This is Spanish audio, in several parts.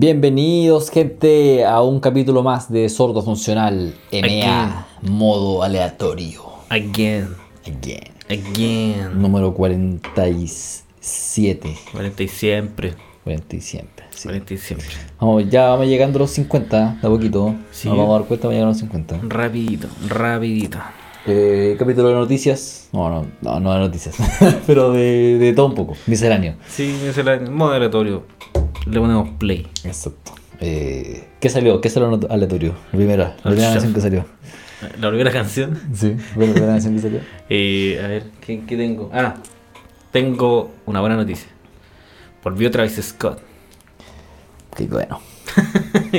Bienvenidos, gente, a un capítulo más de Sordo Funcional MA, modo aleatorio. Again. Again. Again. Número 47. 40 y siempre. 40 y siempre. sí. 40 y siempre. Vamos, ya vamos llegando a los 50, de a poquito. Sí. Nos vamos a dar cuenta, vamos a llegar a los 50. Rapidito, rapidito. Eh, capítulo de noticias. No, no, no, no de noticias. pero de, de todo un poco. Misceláneo. Sí, es el modo aleatorio. Le ponemos play. Exacto. Eh, ¿Qué salió? ¿Qué salió aleatorio? La primera, la primera Chef. canción que salió. La primera canción. Sí, la primera canción que salió. Eh, a ver, ¿qué, qué tengo? Ah, tengo una buena noticia. Volvió Travis Scott. Qué bueno.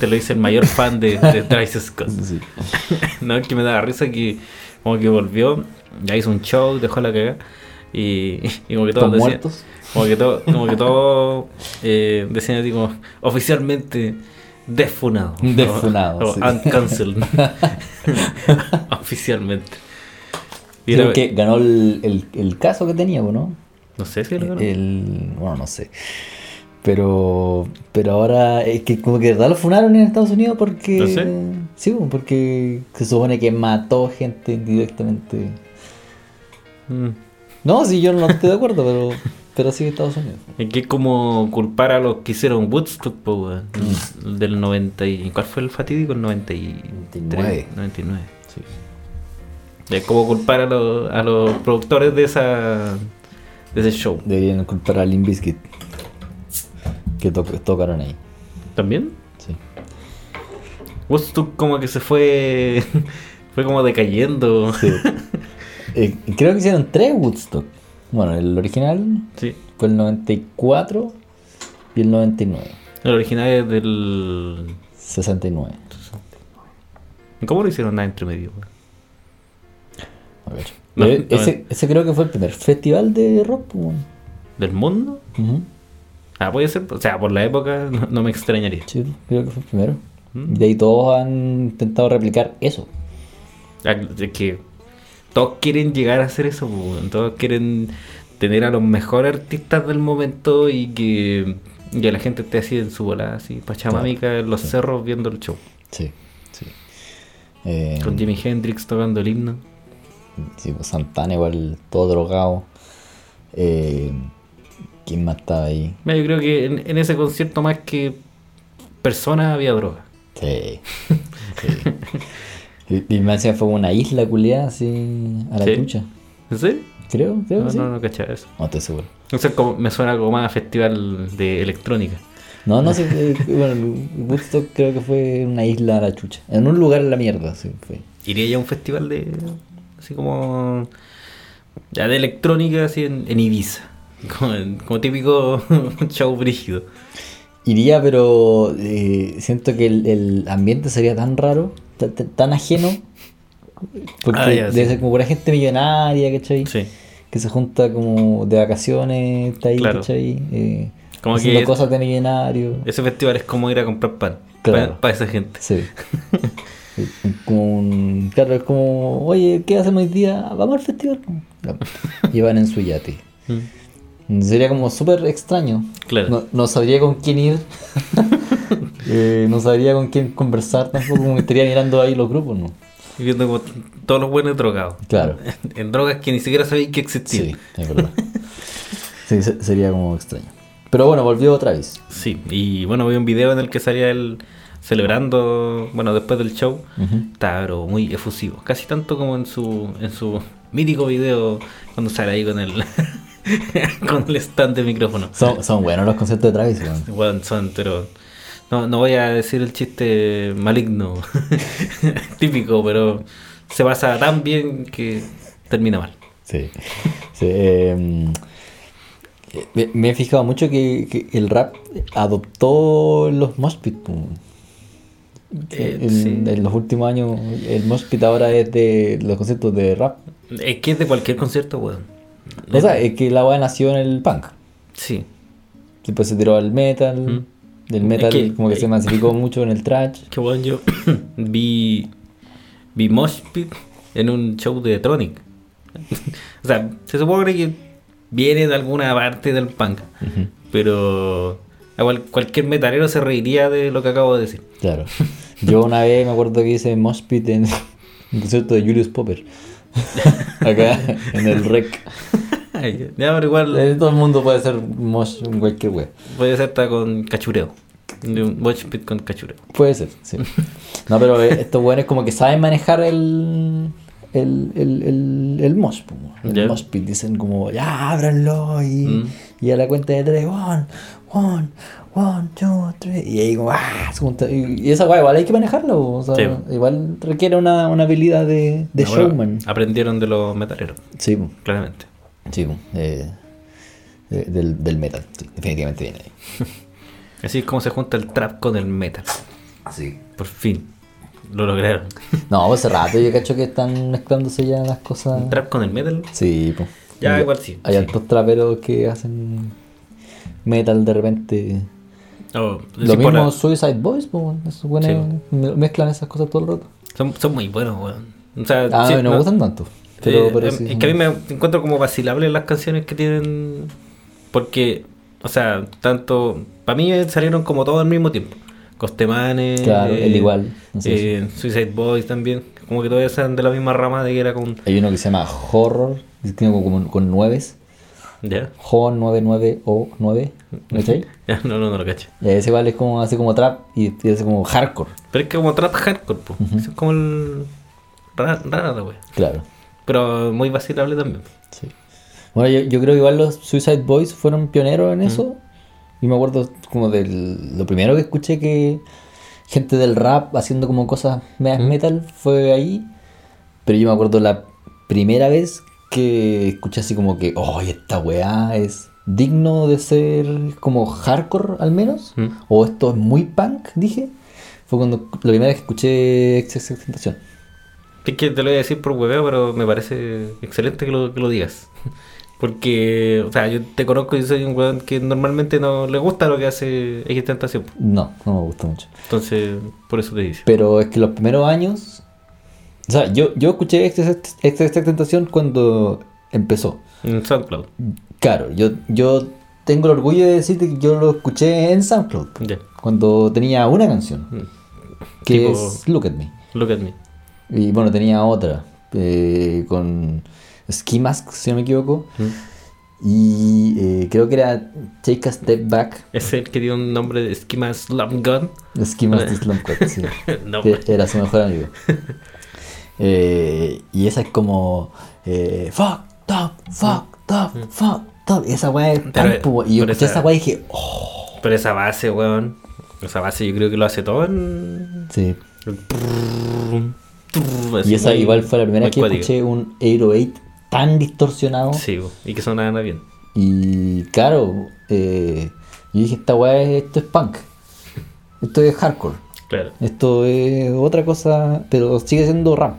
Te lo dice el mayor fan de, de Travis Scott. Sí. No, es que me da risa que como que volvió, ya hizo un show, dejó la cagada y, y como que todos ¿Están decían, muertos? Como que todo, como que todo eh, decían así como oficialmente defunado. Defunado, O, sí. uncancelled. oficialmente. Y Creo era- que ganó el, el, el caso que tenía, ¿no? no sé si lo ganó. El, bueno, no sé. Pero, pero ahora es que como que de verdad lo funaron en Estados Unidos porque... ¿No sé? Sí, porque se supone que mató gente indirectamente. Mm. No, sí, yo no estoy de acuerdo, pero, pero sí Estados Unidos. Es que es como culpar a los que hicieron Woodstock. Mm. El Del 90 y... ¿Cuál fue el fatídico? El 93. 99. 99, sí. Es como culpar a los, a los productores de esa de ese show. Deberían culpar a Limp Bizkit. Que to- tocaron ahí. ¿También? Sí. Woodstock como que se fue... fue como decayendo. Sí. Eh, creo que hicieron tres Woodstock. Bueno, el original Sí. fue el 94 y el 99. El original es del... 69. ¿Cómo lo hicieron nada entre medio? A ver. No, Eh, no, ese, ese creo que fue el primer festival de rock. pues, bueno. ¿Del mundo? Ah, puede ser. O sea, por la época no, no me extrañaría. Sí, creo que fue el primero. Mm. Y de ahí todos han intentado replicar eso. Ah, Es que todos quieren llegar a hacer eso, todos quieren tener a los mejores artistas del momento y que, que la gente esté así en su bola, así pachamámica en los cerros viendo el show. Sí, sí. Eh, Con Jimi Hendrix tocando el himno. sí, pues Santana igual, todo drogado. Eh, ¿Quién más estaba ahí? Mira, Yo creo que en, en ese concierto más que personas había droga. Sí. sí. Y, y me decía fue una isla culiada así a la ¿Sí? chucha. ¿En serio? Creo, creo No, que sí. no, no cachaba eso. No estoy seguro. O sea, como, me suena como más a festival de electrónica. No, no sé. eh, bueno, Woodstock creo que fue una isla a la chucha. En un lugar en la mierda, sí, fue. Iría ya a un festival de. Así como. Ya de electrónica, así en, en Ibiza. Como, como típico show brígido. Iría, pero eh, siento que el, el ambiente sería tan raro, tan ajeno. Porque Ah, ya, debe sí. ser como pura gente millonaria, ¿cachai? Sí. Que se junta como de vacaciones, está ahí, Claro. ¿cachai? Eh, Como haciendo que- cosas de millonario. Ese festival es como ir a comprar pan. Claro. Para esa gente. Sí. Como un- claro, es como, oye, ¿qué hacemos hoy día? Vamos al festival. Ya. Y van en su yate. Mm. Sería como súper extraño. Claro. No, no sabría con quién ir. Eh, no sabría con quién conversar tampoco. Me estaría mirando ahí los grupos, ¿no? Y viendo como todos los buenos drogados. Claro. En drogas que ni siquiera sabéis que existían. Sí, es verdad. Sí, se- sería como extraño. Pero bueno, volvió otra vez. Sí, y bueno, vi un video en el que salía él celebrando, bueno, después del show, Ujú. estaba pero muy efusivo, casi tanto como en su en su mítico video cuando sale ahí con el con el stand de micrófono. Son, son buenos los conciertos de Travis, weón. Bueno, son, pero no, no voy a decir el chiste maligno típico, pero se pasa tan bien que termina mal. Sí. Sí, eh, me, me he fijado mucho que, que el rap adoptó los mosh pit. po. Eh, en, sí. en los últimos años, el mosh pit ahora es de los conceptos de rap. Es que es de cualquier concierto, weón. O sea, es que la weá nació en el punk. Sí. Después se tiró al metal. Mm. Del metal Es que- como que se masificó mucho en el trash. Que bueno, yo vi, vi Mosh Pit en un show de Tronic. o sea, se supone que viene de alguna parte del punk. Pero Igual cualquier metalero se reiría de lo que acabo de decir. Claro. Yo una vez me acuerdo que hice mosh pit en un concierto de Julius Popper. Acá en el rec. Ya, pero igual Eh, Todo el mundo puede hacer mosh en cualquier wea. puede ser hasta con cachureo. Un watch pit con cachureo. Puede ser, sí. No, pero eh, estos weones como que saben manejar el. El, el, el, el mosh, el mosh pit. Dicen como, ya, ábranlo. Y, Mm. y a la cuenta de tres, one, one, one, two, three. Y ahí como, ah, se junta- y, esa weá igual hay que manejarlo. O sea, Sí. igual requiere una, una habilidad de, de bueno, showman. aprendieron de los metaleros, Sí, claramente. sí, eh, eh, del, del metal. Sí, definitivamente viene ahí. Así es como se junta el trap con el metal. Sí. Por fin. Lo lograron. No, hace rato yo cacho que están mezclándose ya las cosas. ¿Un trap con el metal? Sí, pues. Ya, igual sí, Hay sí. altos traperos que hacen metal de repente. Oh, Lo mismo Suicide Boys, pues, esos buenos Sí. me- mezclan esas cosas todo el rato. son, son muy buenos, weón. O sea, Ah, sí, no me gustan tanto. Pero, Eh, pero em, sí. es que a mí me encuentro como vacilables las canciones que tienen. Porque, o sea, tanto. Para mí salieron como todos al mismo tiempo. Costemanes. Claro, el igual, no sé eh, Suicide Boys también. Como que todos eran de la misma rama de que era con. Hay uno que se llama Horror, que tiene como, como con nueves. ¿Ya? Ho 99 o 9. ¿Cachai? Ya, no, no, no lo cacho. Y ese igual es como así como trap y, y hace como hardcore. Pero es que como trap hardcore, po. Eso es como el. Rara, rara la wea. Claro. Pero muy vacilable también. Sí. Bueno, yo, yo creo que igual los Suicide Boys fueron pioneros en eso. Y me acuerdo como del lo primero que escuché que gente del rap haciendo como cosas medias metal fue ahí. Pero yo me acuerdo la primera vez que escuché así como que, oh, esta weá es digno de ser como hardcore al menos. Mm. O esto es muy punk, dije. Fue cuando la primera vez que escuché Excess Tentación. Es que te lo voy a decir por hueveo, pero me parece excelente que lo, que lo digas. Porque, o sea, yo te conozco y soy un weón que normalmente no le gusta lo que hace X Tentación. No, no me gusta mucho. Entonces, por eso te dice. Pero es que los primeros años. O sea, yo, yo escuché esta, esta, esta tentación cuando empezó. En SoundCloud. Claro, yo, yo tengo el orgullo de decirte que yo lo escuché en SoundCloud. Cuando tenía una canción, Mm. que Tipo- es Look at Me. Look at me. Y bueno, tenía otra eh, con Ski Mask, si no me equivoco. Mm. Y eh, creo que era Take a Step Back. Es el que tiene un nombre de Schema Slum Gun. Ski Mask de Slum Cut, sí. no, que era su mejor amigo. Eh, y esa es como eh, fuck, top, fuck, top, fuck, top. Y esa weá es Mm. Punk, po, Y yo escuché esa- esa weá y dije, oh, Pero esa base, weón. Esa base yo creo que lo hace todo en. sí. Y esa muy- igual fue la primera que cuático. escuché un 808 tan distorsionado. Sí, y que sonaba nada bien. Y claro, eh, yo dije, esta weá, es- esto es punk. Esto es hardcore. Claro. Esto es otra cosa, pero sigue siendo rap.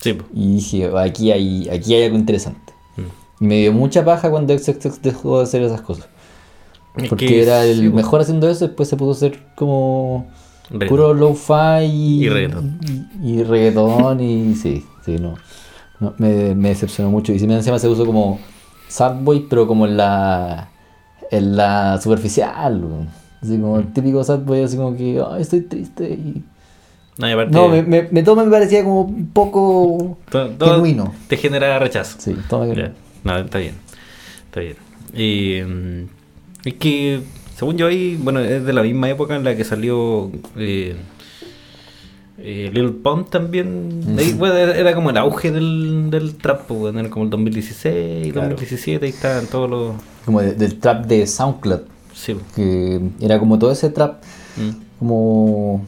Sí, bo. Y dije, aquí hay, aquí hay algo interesante. Mm. Y me dio mucha paja cuando XXX dejó de hacer esas cosas. Porque que era el sí, mejor haciendo eso, después se pudo hacer como Reggaetón. puro lo-fi y, Y reggaetón. Y, y reggaetón y sí, sí, no. no, me, me decepcionó mucho. Y si me encima se usó como sad boy, pero como en la, en la superficial. Así como Mm. el típico sad boy, así como que, estoy triste. Y... No, aparte, No, me, me, me- todo me parecía como un poco todo- todo genuino. Te genera rechazo. Sí, todo me- Ya. No, está bien. Está bien. Y, mm, es que, según yo, ahí, bueno, es de la misma época en la que salió eh, eh, Lil Pump también. Ahí, bueno, era, como el auge del, del trap, pues, bueno, era como el 2016, Claro. 2017, ahí estaban todos los. como de- del trap de SoundCloud. Sí, pues. Que era como todo ese trap, Mm. como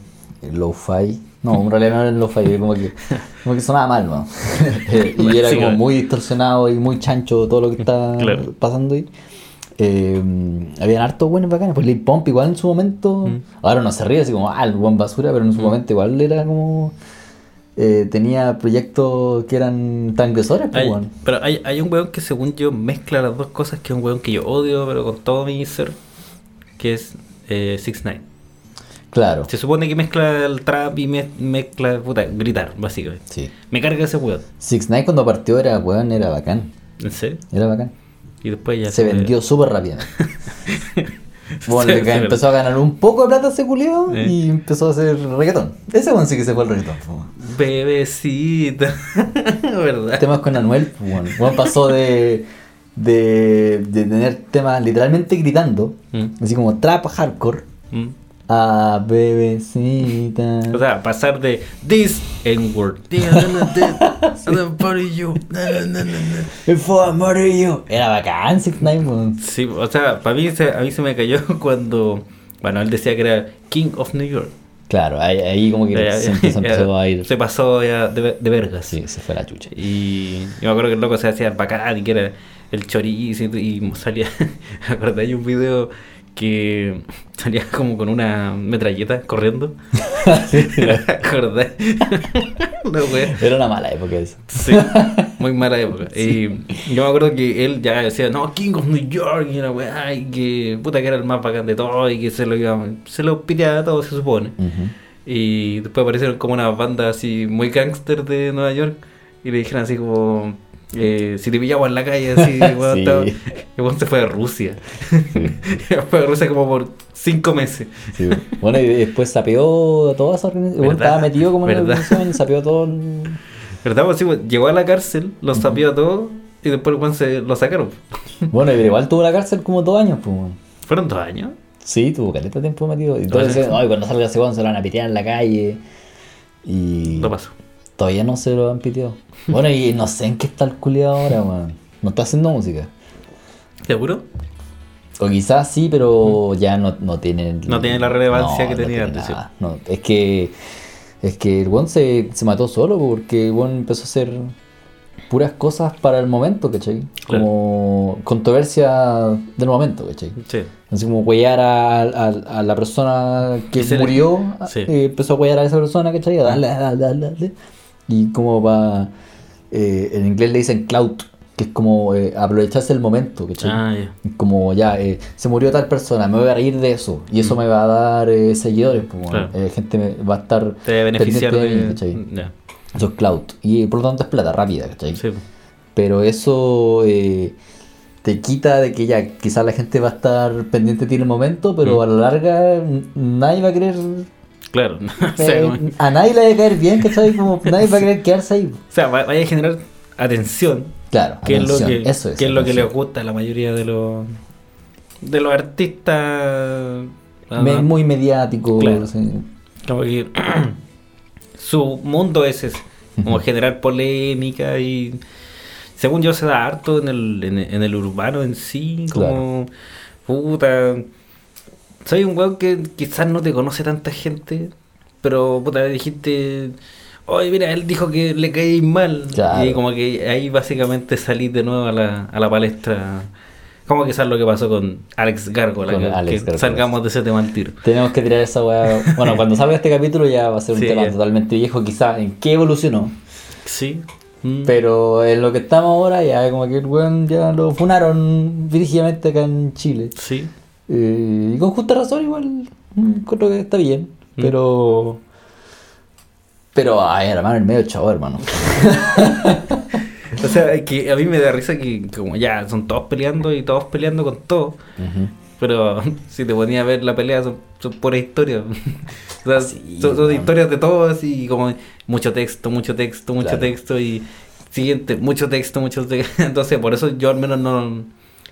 lo-fi. No, en realidad no era lo-fi, como que, como que sonaba mal, ¿no? Eh, y era como muy distorsionado y muy chancho todo lo que Claro. pasando ahí. Eh, habían hartos buenos bacanes, pues Lil Pump igual en su momento, Mm. ahora no se ríe así como, ah, el buen basura, pero en su momento igual era como, eh, tenía proyectos que eran transgresores, pues, Hay- weón. pero hay, hay un weón que según yo mezcla las dos cosas, que es un weón que yo odio, pero con todo mi ser, que es eh, 6 9 Claro, Se supone que mezcla el trap y me- mezcla, puta, gritar, básicamente. sí. Me carga ese weón. Six Nine cuando partió era, weón, era bacán, ¿En serio? era bacán. Y después ya Se vendió súper rápido. Bueno, empezó a ganar un poco de plata ese culiao Eh. y empezó a hacer reggaetón. Ese weón sí que se fue al reggaetón. Bebecita. ¿Verdad? Temas con Anuel. Weón pasó de, de, de tener temas literalmente gritando, Mm, así como trap hardcore, mm. A bebecita. O sea, pasar de this N-word. El fue amarillo. Era bacán, Six Nine. Sí, o sea, para mí se, a mí se me cayó cuando, bueno, él decía que era King of New York. Claro, ahí, ahí como que Ya- se, empezó, se ya- empezó a ir. se pasó ya de, de vergas. Sí, se fue la chucha. Y yo me acuerdo que el loco se hacía el bacán y que era el chorizo y, y salía, hay un video que salía como con una metralleta corriendo. No. Era una mala época eso. Sí, muy mala época. Y yo me acuerdo que él ya decía, no, King of New York, y una weá, y que puta que era el más bacán de todo, y que se lo iba, se lo piteaba a todo, se supone. Ujú. Y después aparecieron como una banda así muy gangster de Nueva York, y le dijeron así como, eh, si te pillamos en la calle, así, weón, Sí. estaba- se fue a Rusia. fue a Rusia como por cinco meses. Sí, bueno. Bueno, y después sapeó a toda esa organización. Bueno, estaba metido como en la organización y sapeó todo. ¿Verdad? Pues sí, pues, llegó a la cárcel, lo sapió todo, y después se lo sacaron. Bueno, y igual tuvo la cárcel como dos años, pues. ¿Fueron dos años? Sí, tuvo caleta tiempo metido. Y todos Entonces- decían, ay, cuando salga ese se lo van a pitear en la calle. Y No pasó. Todavía no se lo han piteado. Bueno, y no sé en qué está el culiado ahora, weón. No está haciendo música. ¿Seguro? O quizás sí, pero ya no, no tiene... No tiene la relevancia que tenía antes, sí. nada. No, es que... Es que el weón se, se mató solo porque el weón empezó a hacer puras cosas para el momento, ¿cachai? Claro. Como controversia del momento, ¿cachai? Sí. Así como huellar a, a- a la persona que le- murió, Sí. eh, empezó a huellar a esa persona, ¿cachai? A darle, darle, darle, darle. Y como va, en inglés le dicen clout, que es como eh, aprovecharse el momento, ¿cachai? Ah, ya. Como ya, eh, se murió tal persona, me voy a reír de eso. Y eso me va a dar eh, seguidores, pues, Mm. Claro. eh, gente me va a estar Te beneficiar pendiente de... mí, ¿cachai? Eso es clout. Y por lo tanto es plata rápida, ¿cachai? Sí. Pero eso eh, te quita de que ya quizás la gente va a estar pendiente de ti en el momento, pero Mm. a la larga nadie va a querer. Claro. o, sea, como- a nadie le va a caer bien, ¿cachai? Como nadie va a querer quedarse ahí. o sea, va- vaya a generar atención, Claro, que es lo atención, que, eso es. que es lo que atención. les gusta a la mayoría de los de los artistas. Me- Muy mediático. Claro. sí. Como que su mundo es ese, como generar polémica y según yo se da harto en el, en, en el urbano en sí, como puta. Soy un weón que quizás no te conoce tanta gente, pero puta dijiste, oye mira, él dijo que le caí mal. Claro. Y como que ahí básicamente salí de nuevo a la, a la palestra. Como quizás lo que pasó con Alex Gargola, Con que, Alex que Gárgola. salgamos de ese tema al tiro. Tenemos que tirar esa weá. Bueno, cuando salga este capítulo ya va a ser un Sí, tema ya. totalmente viejo, quizás en qué evolucionó. Sí. Mm. Pero en lo que estamos ahora, ya como que el weón ya lo funaron dirigidamente acá en Chile. Sí. Eh, y con justa razón igual, mm, creo que está bien, Mm. pero... Pero, ay, hermano, el medio chavo, hermano. O sea, es que a mí me da risa que como ya son todos peleando y todos peleando con todo. Pero si te ponía a ver la pelea son, son puras historias. O sea, Sí, son, historias de todos y como mucho texto, mucho texto, mucho Claro. texto y siguiente, mucho texto, mucho texto. Entonces por eso yo al menos no...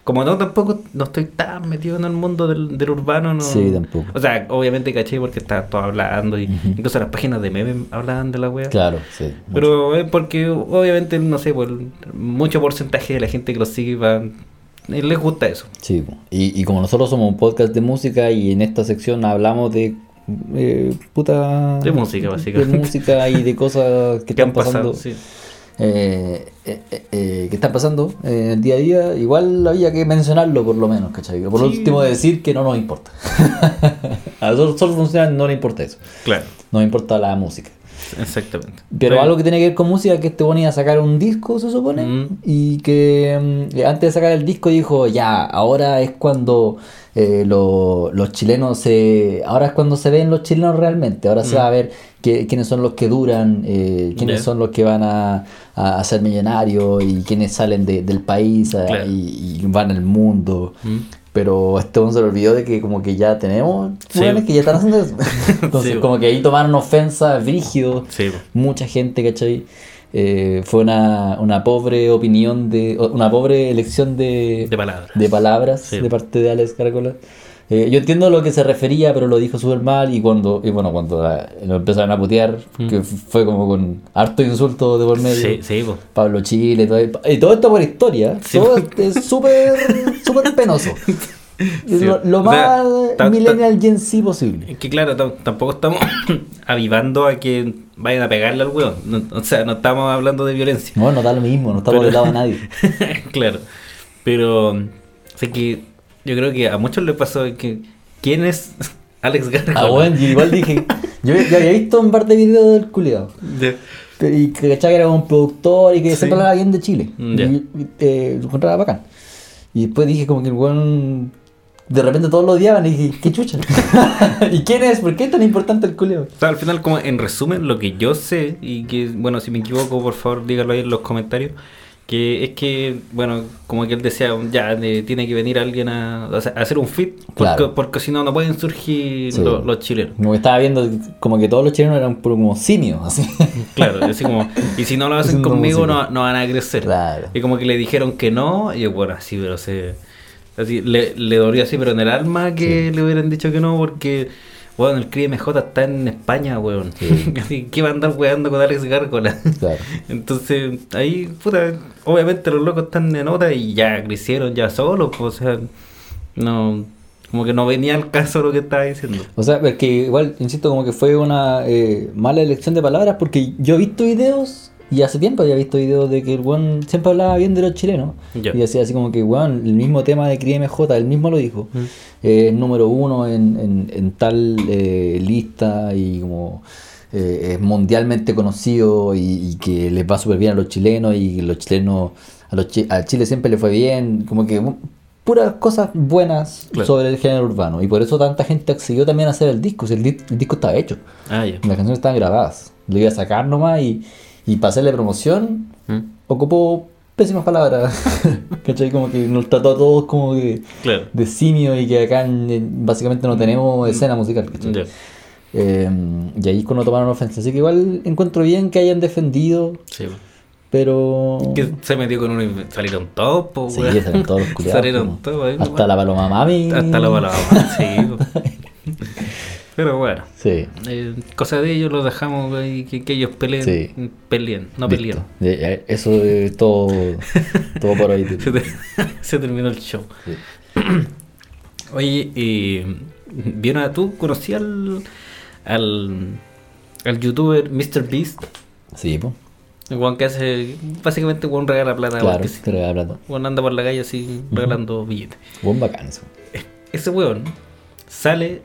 Como no tampoco no estoy tan metido en el mundo del, del urbano, no. Sí, tampoco. O sea, obviamente caché porque estaban todos hablando y Ujú. incluso las páginas de memes hablaban de la wea. Claro, sí. Pero es porque obviamente, no sé, por mucho porcentaje de la gente que los sigue va, eh, les gusta eso. Sí, y, y como nosotros somos un podcast de música y en esta sección hablamos de eh, puta... De música, básicamente. De música y de cosas que ¿Qué están han pasado? pasando. Sí. Eh, eh, eh, eh, que están pasando en el día a día, igual había que mencionarlo por lo menos, ¿cachai? Por Sí. último decir que no nos importa. a nosotros solo funciona, no le importa eso. Claro, No me importa la música. exactamente. Pero Bueno, algo que tiene que ver con música que este ponía a sacar un disco, se supone. Mm. Y que mm, antes de sacar el disco dijo, ya, ahora es cuando eh, lo- los chilenos se... Ahora es cuando se ven los chilenos realmente. Ahora se Mm. va a ver quiénes son los que duran, eh, quiénes son los que van a, a, a ser millonarios y quiénes salen de- del país a- Claro. y, y van al mundo. mm, Pero este se le olvidó de que como que ya tenemos Sí. que ya están haciendo eso. Entonces Sí. como que ahí tomaron ofensa, brígido, Sí, mucha gente, ¿cachai? Eh, fue una, una pobre opinión de. una pobre elección de, de palabras. de palabras Sí. de parte de Alex Caracola. Eh, yo entiendo a lo que se refería, pero lo dijo súper mal y cuando, y bueno, cuando la- lo empezaron a putear, que f- fue como con harto insulto de por medio. Mm. Sí, sí, po. Pablo Chile, todo, y todo esto por historia, Sí. todo es súper súper penoso. Sí. Lo, lo O sea, más millennial Gen Z posible. Es que claro, tam- tampoco estamos avivando a que vayan a pegarle al. No- o sea, no estamos hablando de violencia. No, no da lo mismo, no estamos del lado de nadie. claro. Pero sé que yo creo que a muchos les pasó que ¿quién es Alex García? Ah, bueno, yo igual dije, yo, yo había visto un par de videos del culiado. Y que cachaba que era un productor y que Sí. siempre hablaba bien de Chile. Mm, ya. Y, y, eh, lo encontraba bacán. Y después dije como que el weón de repente todos lo odiaban y dije, qué chucha. ¿Y quién es? ¿Por qué es tan importante el culiado? O sea, al final, como en resumen, lo que yo sé, y que, bueno, si me equivoco, por favor, dígalo ahí en los comentarios, que es que, bueno, como que él decía, ya de- tiene que venir alguien a, hacer un fit, porque, Claro. porque si no, no pueden surgir Sí. los chilenos. Como que estaba viendo como que todos los chilenos eran puro como simios, así. Claro, así como, y si no lo hacen conmigo, no, no van a crecer. Claro. Y como que le dijeron que no, y yo, bueno, así, pero se. Así, le, le dolió así, pero en el alma que le hubieran dicho que no, porque, bueno, el CRIMJ está en España, weón. Sí. ¿qué va a andar weando con Alex Gárgola? Claro. Entonces, ahí, puta, obviamente los locos están en otra y ya crecieron ya solos, pues, o sea, no. Como que no venía al caso lo que estaba diciendo. O sea, es que igual, insisto, como que fue una eh, mala elección de palabras porque yo he visto videos y hace tiempo había visto videos de que el weón siempre hablaba bien de los chilenos. Y decía así como que, weón, el mismo tema de CRIMJ, él mismo lo dijo. Mm. eh, número uno en, en- en tal eh, lista y como eh, es mundialmente conocido y, y que les va súper bien a los chilenos y que los chilenos, a, los chi- a Chile siempre le fue bien, como que puras cosas buenas Claro. sobre el género urbano. Y por eso tanta gente accedió también a hacer el disco, si el, di- el disco estaba hecho, Ah, ya. las canciones estaban grabadas, lo iba a sacar nomás y, y para hacerle promoción Mm. ocupó pésimas palabras, ¿cachai? Como que nos trató a todos como que Claro. de simio y que acá en- básicamente no tenemos escena musical. ¿cachai? Ya. Eh, y ahí cuando tomaron ofensa. Así que igual encuentro bien que hayan defendido, Sí, pues. pero. Que se metió con uno y salieron todos, po, Sí, salieron todos los culiados. Salieron todos, Hasta la paloma mami. Hasta la palabra, sí. Pero bueno, Sí. eh, cosa de ellos, los dejamos ahí, que, que ellos peleen. Sí. Peleen, no peleen. Eso es todo, todo por hoy. Se, te- se terminó el show. Sí. Oye, eh, ¿vieron a tú? ¿Conocí al, al, al youtuber MrBeast? Sí, pues. Juan que hace, básicamente Juan regala plata. Claro, porque sí. te regala plata. Juan anda por la calle así regalando billetes. Buen bacán eso. Ese weón sale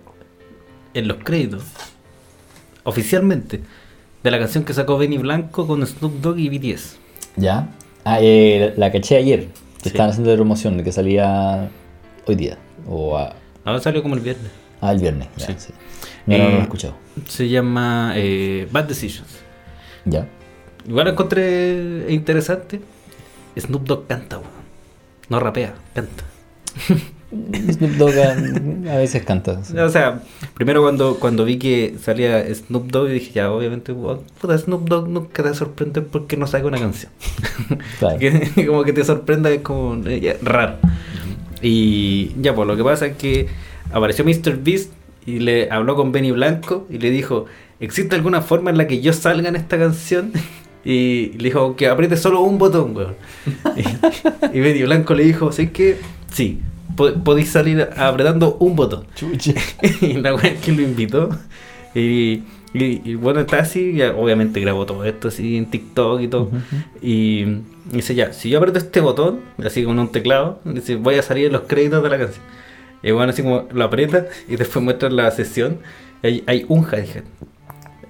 en los créditos, oficialmente, de la canción que sacó Benny Blanco con Snoop Dogg y BTS. ¿Ya? Ah, eh, la caché ayer. Que Sí. estaban haciendo de promoción, que salía hoy día. O a- Ahora salió como el viernes. ah, el viernes. Ya, Sí. sí. No, no, no lo he Eh, escuchado. Se llama eh, Bad Decisions. Ya. Igual lo encontré interesante. Snoop Dogg canta, weón. No rapea, canta. Snoop Dogg a, a veces canta. sí. O sea, primero cuando, cuando vi que salía Snoop Dogg, dije, ya, obviamente, puta, Snoop Dogg nunca te va a sorprender porque no saca una canción. Claro. que como que te sorprenda es como eh, raro. Y ya, pues lo que pasa es que apareció Mr. Beast y le habló con Benny Blanco y le dijo, ¿existe alguna forma en la que yo salga en esta canción? Y le dijo que apriete solo un botón, weón. Y, y Benny Blanco le dijo, ¿sabes qué? Sí, po- podéis salir apretando un botón. Chuche. y la weá que lo invitó. Y, y- y bueno, está así, ya obviamente grabó todo esto así en TikTok y todo. Y dice ya, si yo aprieto este botón, así con un teclado, dice, voy a salir en los créditos de la canción. Y bueno, así como lo aprieta y después muestra la sesión, hay, hay un hi-hat.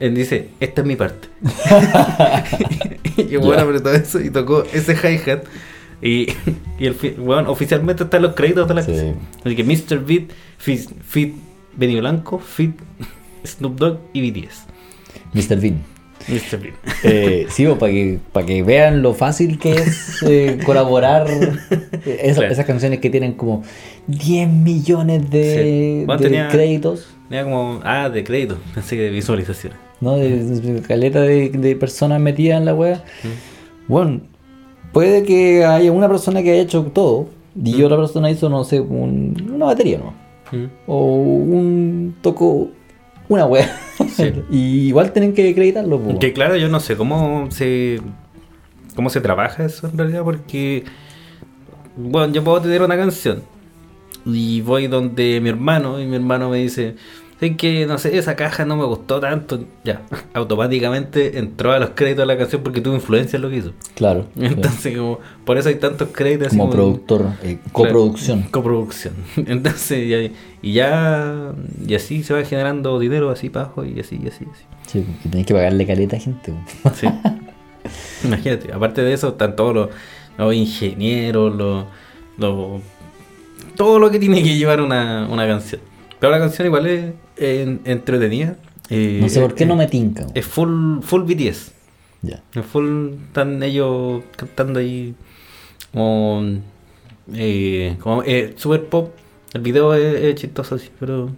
Él dice, esta es mi parte. y bueno, Ya. apretó eso y tocó ese hi-hat. Y, y el bueno, oficialmente está en los créditos de la Sí. canción. Así que Mr. Beat, Fit, Fit Benny Blanco, Fit Snoop Dogg y BTS. Mr. Bean. Mr. Bean. Eh, sí, para que, para que vean lo fácil que es eh, colaborar. Eh, esas, Claro. esas canciones que tienen como 10 millones de, Sí. Bueno, de tenía- créditos, Tenía como, ah, de crédito, pensé que de visualización. ¿no? De, de caleta de, de personas metidas en la wea. Bueno, puede que haya una persona que haya hecho todo y Mm. otra persona hizo, no sé, un- una batería, ¿no? Mm. O un tocó una wea. Sí. y igual tienen que acreditarlo. po. Que claro, yo no sé cómo se cómo se trabaja eso en realidad porque bueno, yo puedo tener una canción y voy donde mi hermano y mi hermano me dice, es que no sé, esa caja no me gustó tanto, ya, automáticamente entró a los créditos de la canción porque tuvo influencia en lo que hizo. Claro. claro. Entonces, como, por eso hay tantos créditos. así como productor, eh, coproducción. Claro, coproducción. Entonces, y ya, y así se va generando dinero así para abajo y así, y así, y así. Sí, y tenés que pagarle caleta a gente. Sí. Imagínate, aparte de eso, están todos los, los ingenieros, los, los- todo lo que tiene que llevar una, una canción. Pero la canción igual es eh, entretenida. eh, No sé por qué no me tinca. Es full, full BTS. Ya. Es full, están ellos cantando ahí como, eh, como eh, super pop. El video es, es chistoso, sí, pero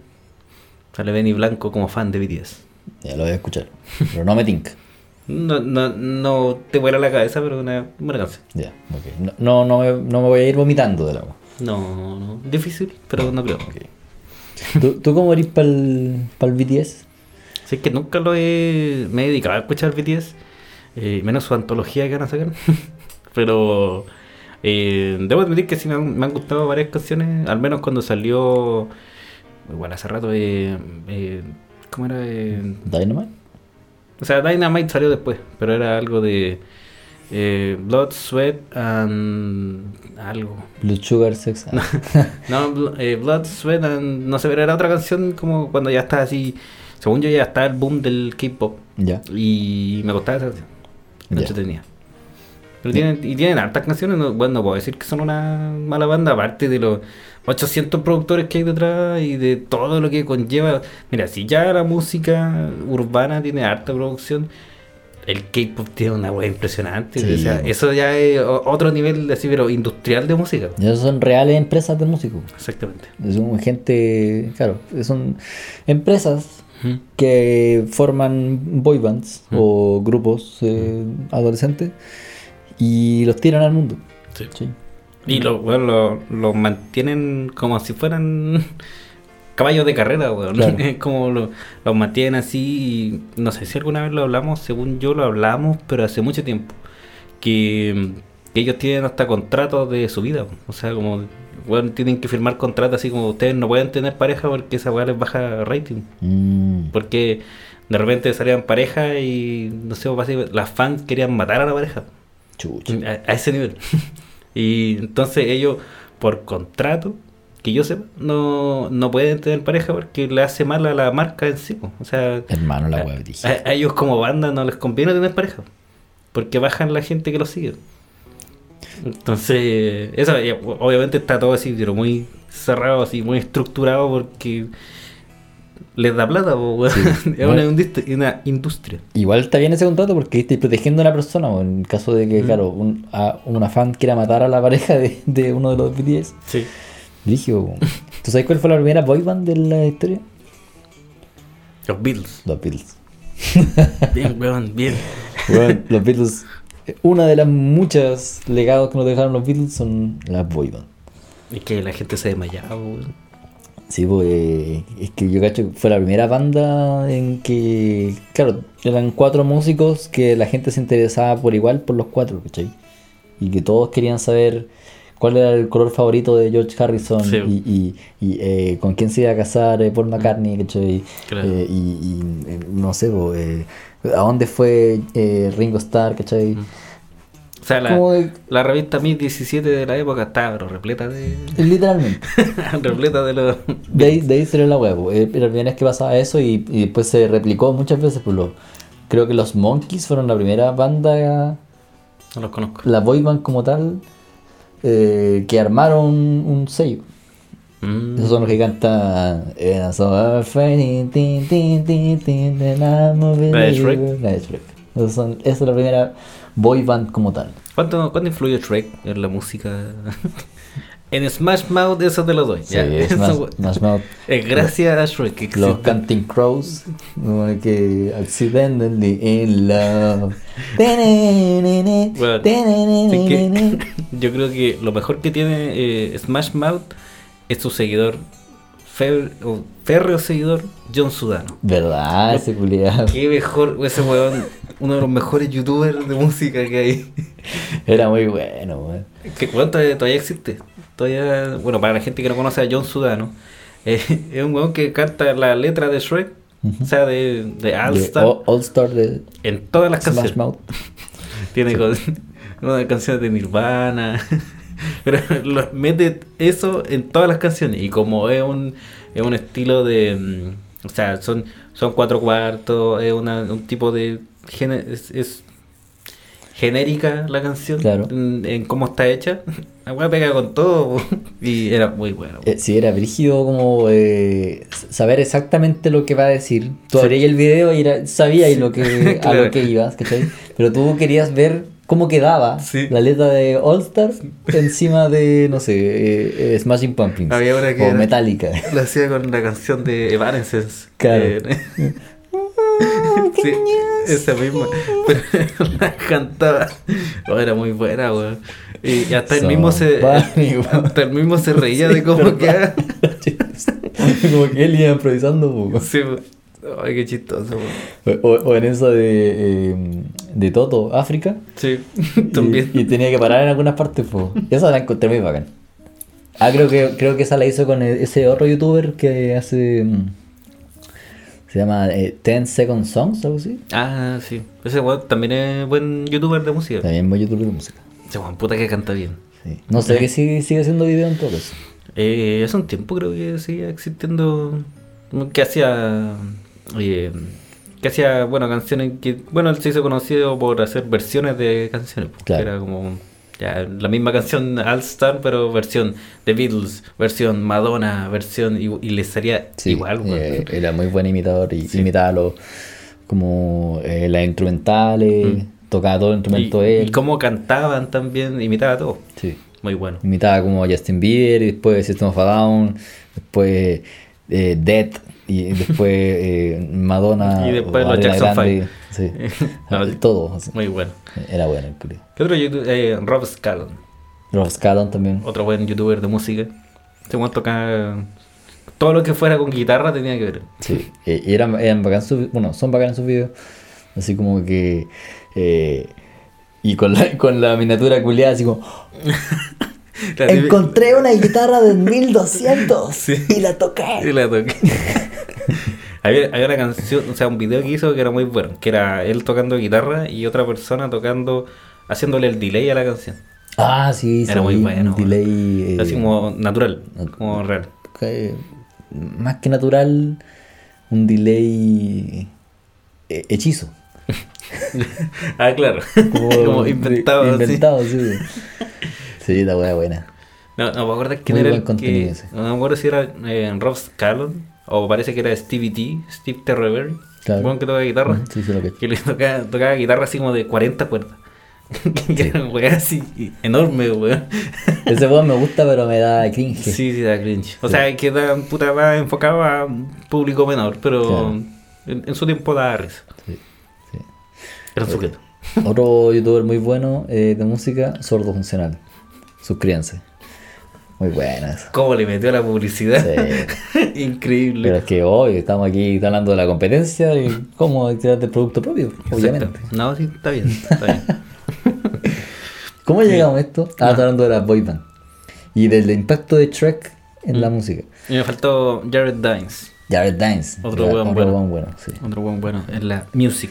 sale Benny Blanco como fan de BTS. Ya lo voy a escuchar. Pero no me tinca. No, no, no te vuela la cabeza, pero una buena canción. Ya, ok. No, no, no, me, no me voy a ir vomitando del agua. No, no, difícil, pero no creo. Ok. ¿Tú, ¿Tú cómo eres para el BTS? Sí, es que nunca lo he, me he dedicado a escuchar BTS, eh, menos su antología que van a sacar. pero eh, debo admitir que sí me han, me han gustado varias canciones, al menos cuando salió, igual hace rato, eh, eh, ¿cómo era? Eh, ¿Dynamite? o sea, Dynamite salió después, pero era algo de eh, Blood, Sweat and algo. Blue Sugar Sex. No, Bl- eh, Blood, Sweat and no sé, pero era otra canción como cuando ya está así, según yo ya está el boom del K-pop. Ya. Y me gustaba esa canción. Ya. entretenía. Pero tienen, y tienen hartas canciones, no, bueno, no puedo decir que son una mala banda, aparte de los 800 productores que hay detrás y de todo lo que conlleva. Mira, si ya la música urbana tiene harta producción, el K-pop tiene una wea impresionante. Sí, o sea, po. eso ya es otro nivel así, pero industrial de música. Y esos son reales empresas de músicos. Exactamente. Son gente, claro, son empresas que forman boy bands o grupos eh, adolescentes y los tiran al mundo. Sí. Sí. Y lo, bueno, lo, lo mantienen como si fueran caballos de carrera, weón. Claro. Es como lo- los mantienen así. y no sé si alguna vez lo hablamos, según yo lo hablamos, pero hace mucho tiempo. Que, que ellos tienen hasta contratos de su vida. O sea, como tienen que firmar contratos así como ustedes no pueden tener pareja porque esa weá les baja rating. Mm, Porque de repente salían pareja y no sé, las fans querían matar a la pareja. chucha. A, a ese nivel. y entonces ellos, por contrato, que yo sepa, no, no pueden tener pareja porque le hace mal a la marca en sí. O sea, Hermano, la web a- a ellos como banda no les conviene tener pareja. Porque bajan la gente que los sigue. Entonces, eso eh, obviamente está todo así, pero muy cerrado, así, muy estructurado porque les da plata, po, es una, industria, una industria. Igual está bien ese contrato porque estáis protegiendo a una persona. o En caso de que, Mm. claro, un, a- una fan quiera matar a la pareja de, de uno de los BTS. Sí. Dije, ¿tú sabes cuál fue la primera boy band de la historia? Los Beatles. Los Beatles. Bien, weón, bien. Bueno, los Beatles, eh, una de las muchas legados que nos dejaron los Beatles son las boy band. Es que la gente se desmayaba, weón. Sí, pues eh, es que yo cacho que fue la primera banda en que, claro, eran cuatro músicos que la gente se interesaba por igual por los cuatro, ¿cachai? Y que todos querían saber cuál era el color favorito de George Harrison Sí. y, y- y, eh, con quién se iba a casar eh, Paul McCartney. Claro. Eh, y, y, eh, no sé, pues, eh, a dónde fue Ringo Starr, ¿cachai? O sea, la, de- la revista 1017 de la época estaba pero repleta de. literalmente. repleta de los. De ahí, de ahí salió la huevo. Pero bien es que pasaba eso y, y después se replicó muchas veces. Por lo, creo que los Monkeys fueron la primera banda, No los conozco. la boy band como tal, eh, que armaron un, sello. Mm. Esos son los que cantan. eh, Shrek. Esos son- esa es la primera boy band como tal. ¿Cuánto, ¿Cuánto influye Shrek en la música? En Smash Mouth eso te lo doy. Sí, más Mouth. es gracias a Shrek que Los. Canting Crows, que accidentally in love. Bueno, que yo creo que lo mejor que tiene eh, Smash Mouth es su seguidor, fer- férreo seguidor, John Sudano. ¿Verdad? Ese culiado. Qué mejor, ese weón, uno de los mejores youtubers de música que hay. Era muy bueno, weón. Que todavía, todavía existe. Todavía, bueno, para la gente que no conoce a John Sudano, eh, es un weón que canta la letra de Shrek, o sea, de, de All De Star, All, All Star de en todas las Smash canciones. Mouth. Tiene con- una canción de Nirvana. Pero lo- mete eso en todas las canciones. Y como es un, es un estilo de. mm, O sea, son, son cuatro cuartos. Es una- un tipo de. gene- es, es genérica la canción. Claro. En, en cómo está hecha. La weá pega con todo. Y era muy bueno. Eh, sí, era brígido como eh, saber exactamente lo que va a decir. Tú Sí. abrías el video y era, sabías lo que, a Claro. lo que ibas, ¿cachai? Pero tú querías ver cómo quedaba Sí. la letra de All Stars encima de, no sé, eh, eh, Smashing Pumpkins Había una que o era- Metallica. Lo hacía con la canción de Evanescence. Claro. Eh, sí, esa misma. Pero la cantaba. Oh, era muy buena, weón. Y, y hasta el mismo se. Hasta el mismo se reía Sí, de cómo queda. como que él iba improvisando. po. Sí. Ay, qué chistoso. O, o en esa de, eh, de Toto, África. Sí, también. y tenía que parar en algunas partes, po. Esa la encontré muy bacán. Ah, creo que, creo que esa la hizo con e- ese otro youtuber que hace. mm, Se llama eh, 10 Second Songs, algo así. Ah, sí. Ese también es buen youtuber de música. También muy youtuber de música. Ese weón, puta que canta bien. Sí. No sé que sigue, sigue haciendo video en todo eso. Eh, hace un tiempo creo que seguía existiendo que hacía eh, que hacía bueno canciones que bueno él se hizo conocido por hacer versiones de canciones pues, Claro. que era como ya, la misma canción All Star pero versión de Beatles versión Madonna versión y, y le salía Sí, igual eh, era muy buen imitador y Sí. imitaba los, como eh, las instrumentales, Mm. Tocaba todo el instrumento y, él. y cómo cantaban también imitaba todo Sí. muy bueno Imitaba como a Justin Bieber y después System of a Down, después eh, Dead y después eh, Madonna. Y después los Jackson Grande, Sí. No, todo. así. muy bueno Era bueno el culo. ¿qué otro youtuber? Eh, Rob Scallon Rob Scallon también. otro buen youtuber de música este weón tocaba todo lo que fuera con guitarra tenía que ver Sí. Eh, y eran, eran bacán sus- bueno, son bacanas sus videos. Así como que. eh, y con la, con la miniatura culiada, así como. Encontré una guitarra de 1200 Sí. y la toqué. Y la toqué. había, había una canción, o sea, un video que hizo que era muy bueno, que era él tocando guitarra y otra persona tocando, haciéndole el delay a la canción. Ah, sí, Era sí, muy un bueno, delay. eh, Así como natural, como real. más que natural, un delay eh, hechizo. ah, claro. Como, inventado. Inventado, sí. Sí, la wea buena. No, no me acuerdo quién Muy era buen el que... ese. No me acuerdo si era eh, Rob Scallon o parece que era Stevie T, Steve Terreberry. Claro. Bueno, que toca guitarra. Sí, sí, lo que Que le tocaba, tocaba guitarra así como de 40 cuerdas. que era un weá así enorme, weón. Ese weón me gusta, pero me da cringe. Sí, sí, da cringe. O sea, que da puta va enfocado a público menor, pero Claro. en, en su tiempo da risa. Sí, sí. Era un sujeto. Otro youtuber muy bueno eh, de música, sordo funcional. Suscríbanse. Muy buenas. ¿Cómo le metió la publicidad? Increíble. Pero es que hoy estamos aquí hablando de la competencia y cómo tirar del producto propio, obviamente. Exacto. No, sí, está bien. Está bien. ¿Cómo llegamos a esto? Ah, está hablando de las boy band. Y del impacto de Trek en Mm. la música. y me faltó Jared Dines. Jared Dines. Otro weón bueno. weón bueno, sí. Otro buen bueno en la music.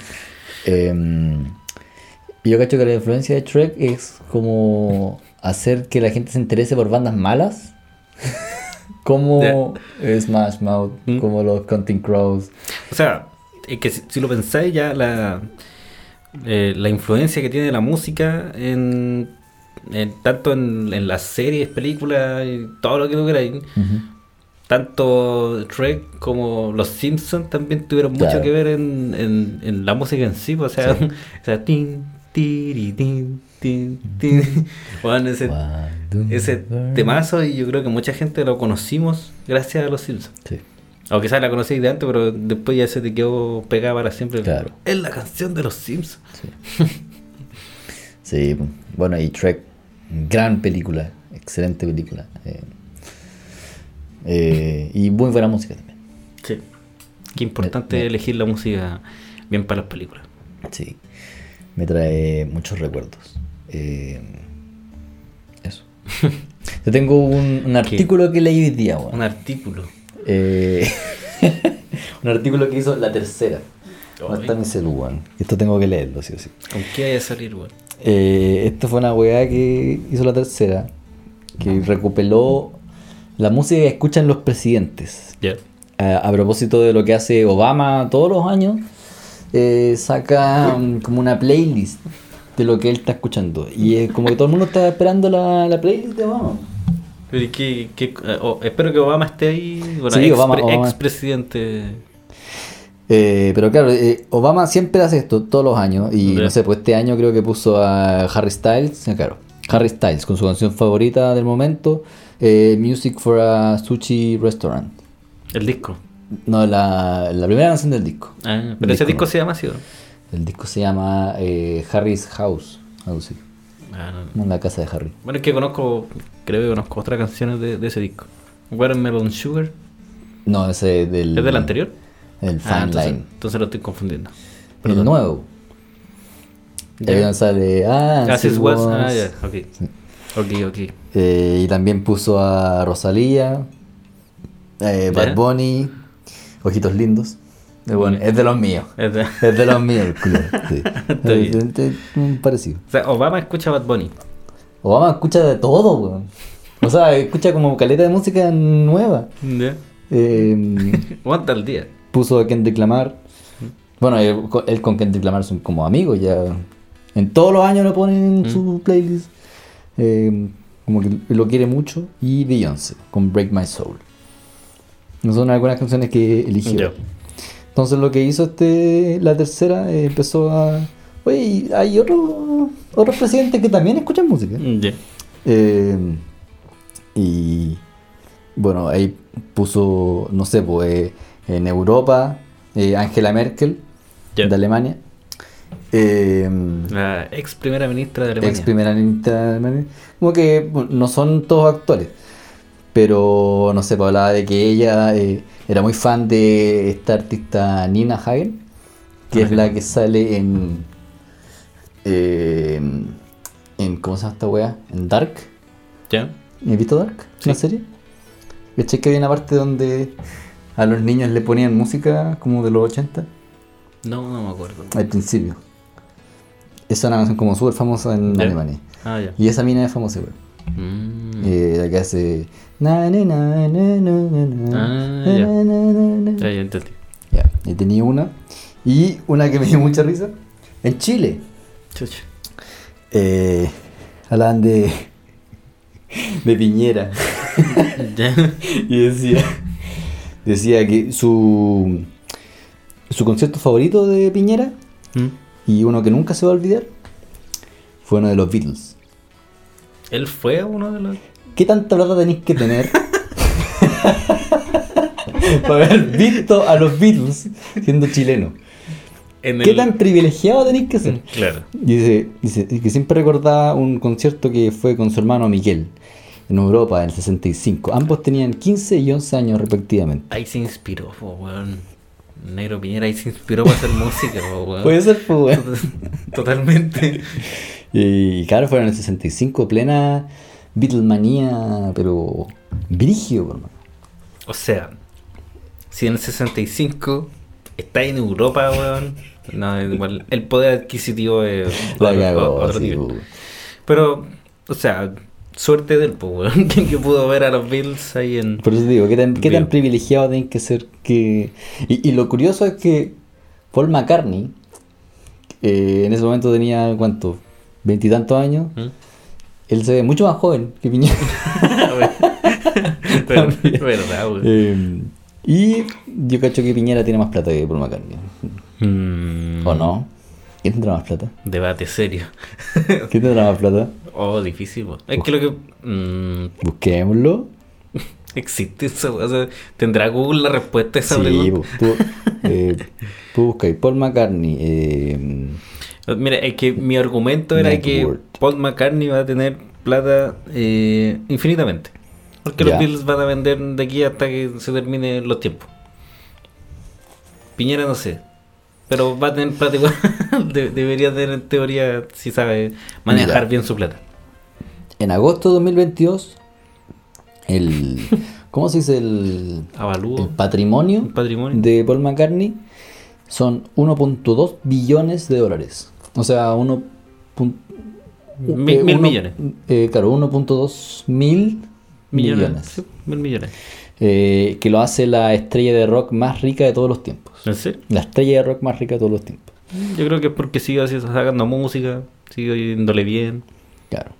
Y yo cacho que la influencia de Trek es como hacer que la gente se interese por bandas malas. como Smash Mouth, Mm. como los Counting Crows. O sea, es que si, si lo pensáis ya, la, eh, la influencia que tiene la música en, en- tanto en, en las series, películas, y todo lo que tú queráis. Tanto Shrek como Los Simpsons también tuvieron mucho Claro. que ver en, en- en la música en sí. pues, O sea, o sea tin, tiri, tin, tin, tin. Bueno, ese, ese temazo y yo creo que mucha gente lo conocimos gracias a Los Simpsons. Sí. O quizás la conocí de antes, pero después ya se te quedó pegada para siempre. Claro. Es la canción de Los Simpsons. Sí, bueno, y Trek, gran película, excelente película. eh, eh, y muy buena música también. Sí. Qué importante Me- elegir la música bien para las películas. Sí, me trae muchos recuerdos. Eh, eso. Yo tengo un, un artículo que leí hoy día, weón. Un artículo. Eh, un artículo que hizo la tercera. ¿Dónde Ay. está mi celu? Esto tengo que leerlo, sí o sí. ¿Con qué hay a salir, weón? Eh, esto fue una weá que hizo la tercera, que recopiló la música que escuchan los presidentes. Ya. A, a propósito de lo que hace Obama todos los años, eh, saca mm, como una playlist de lo que él está escuchando. Y es como que todo el mundo está esperando la, la playlist de Obama. Pero ¿y qué- qué- eh, oh, espero que Obama esté ahí. Bueno, Sí, ex, Obama- Obama. expresidente. Eh, pero claro, eh, Obama siempre hace esto todos los años. Y no sé, pues este año creo que puso a Harry Styles. eh, Claro, Harry Styles con su canción favorita del momento: eh, Music for a Sushi Restaurant. El disco. No, la, la primera canción del disco. Ah, pero El ese disco disco no. se llama así. El disco se llama eh, Harry's House. Algo así. Ah, no. En la casa de Harry. Bueno, es que conozco, creo que conozco otras canciones de, de ese disco. Watermelon Sugar. No, ese del. ¿Es del anterior? El Fine Ah, entonces, Line. entonces lo estoy confundiendo. El Perdón. nuevo. Ya. Ahí donde sale. Ah, As it It was. Was. Ah, ya, ok. Ok, ok. Eh, y también puso a Rosalía, eh, Bad. Bunny, Ojitos Lindos. Bueno, es de los míos. Es de- Es de los míos. Sí. Eh, parecido. O sea, Obama escucha Bad Bunny. Obama escucha de todo, weón. O sea, escucha como caleta de música nueva. Ya. Eh, Aguanta el día. puso a Kendrick Lamar. Bueno, él, él con Kendrick Lamar son como amigos ya. En todos los años lo ponen en Mm. su playlist. Eh, como que lo quiere mucho. Y Beyoncé con Break My Soul. No son algunas canciones que eligió. Entonces lo que hizo este la tercera eh, empezó a... Oye, hay otro, otros presidentes que también escuchan música. Ya. Eh, y bueno, ahí puso, no sé, pues eh, en Europa, Angela Merkel, de Alemania. Eh, La ex primera ministra de Alemania. ex primera ministra de Alemania. Como que bueno, no son todos actuales. Pero no sé, pues hablaba de que ella eh, era muy fan de esta artista Nina Hagen, que es la que sale en. eh, en ¿Cómo se llama esta wea? En Dark. ¿Ya? ¿Has visto Dark? Sí. ¿La serie? ¿Cachai que había una parte donde a los niños le ponían música como de los 80 No, no me acuerdo. al principio? Esa es una canción como súper famosa en. Alemania. Ah, ya. Y esa mina es famosa, igual. Mm. Eh, la que hace. Na, na, na, Ah, ya. na. Ya, entendí. Tenía una. Y una que me dio mucha risa. En Chile. Chucha. Eh, hablaban de. de Piñera. Y decía. Decía que su. Su concierto favorito de Piñera. Mm. Y uno que nunca se va a olvidar. Fue uno de los Beatles. Él fue uno de los. ¿Qué tanta plata tenéis que tener para haber visto a los Beatles siendo chileno? En ¿Qué el- tan privilegiado tenéis que ser? Claro. Dice, dice que siempre recordaba un concierto que fue con su hermano Miguel en Europa en el 65. Ambos tenían 15 y 11 años respectivamente. Ahí se inspiró, po, weón. Negro Piñera ahí se inspiró para hacer música, weón. Puede ser, pues, weón. Totalmente. Y claro, fueron en el 65, plena Beatlemanía, pero brigio, hermano. O sea, si en el 65 está en Europa, weón. No, igual, el poder adquisitivo es otro, otro sí. Pero, o sea, suerte del weón. Que pudo ver a los Bills ahí en. Por eso te digo, ¿qué tan, qué tan privilegiado tienen que ser que... Y, y lo curioso es que Paul McCartney, eh, en ese momento tenía, ¿cuánto? Veintitantos años. ¿Mm? Él se ve mucho más joven que Piñera. Verdad, weón. Eh, y yo cacho que Piñera tiene más plata que Paul McCartney. Mm, ¿O no? ¿Quién tendrá más plata? Debate serio. ¿Quién tendrá más plata? Oh, difícil, po. Es que lo que. mm, Busquémoslo. existe eso. O sea, ¿tendrá Google la respuesta a esa Sí, pregunta? tú, eh, tú buscáis Paul McCartney. Eh, Mira, es que mi argumento era que. Paul McCartney va a tener plata eh, infinitamente. Porque los Beatles van a vender de aquí hasta que se terminen los tiempos. Piñera no sé. Pero va a tener igual. De- debería tener en teoría si sabe manejar Mira. bien su plata. en agosto de 2022, el. ¿Cómo se dice? El, Avalúo. el patrimonio Un patrimonio. de Paul McCartney son 1.2 billones de dólares. O sea, 1. pun- Mil- eh, mil uno- millones. eh, claro, 1.2 mil millones. millones. Sí, mil millones. Eh, que lo hace la estrella de rock más rica de todos los tiempos. ¿En serio? La estrella de rock más rica de todos los tiempos. Yo creo que es porque sigue sacando música, sigue yéndole bien, Claro.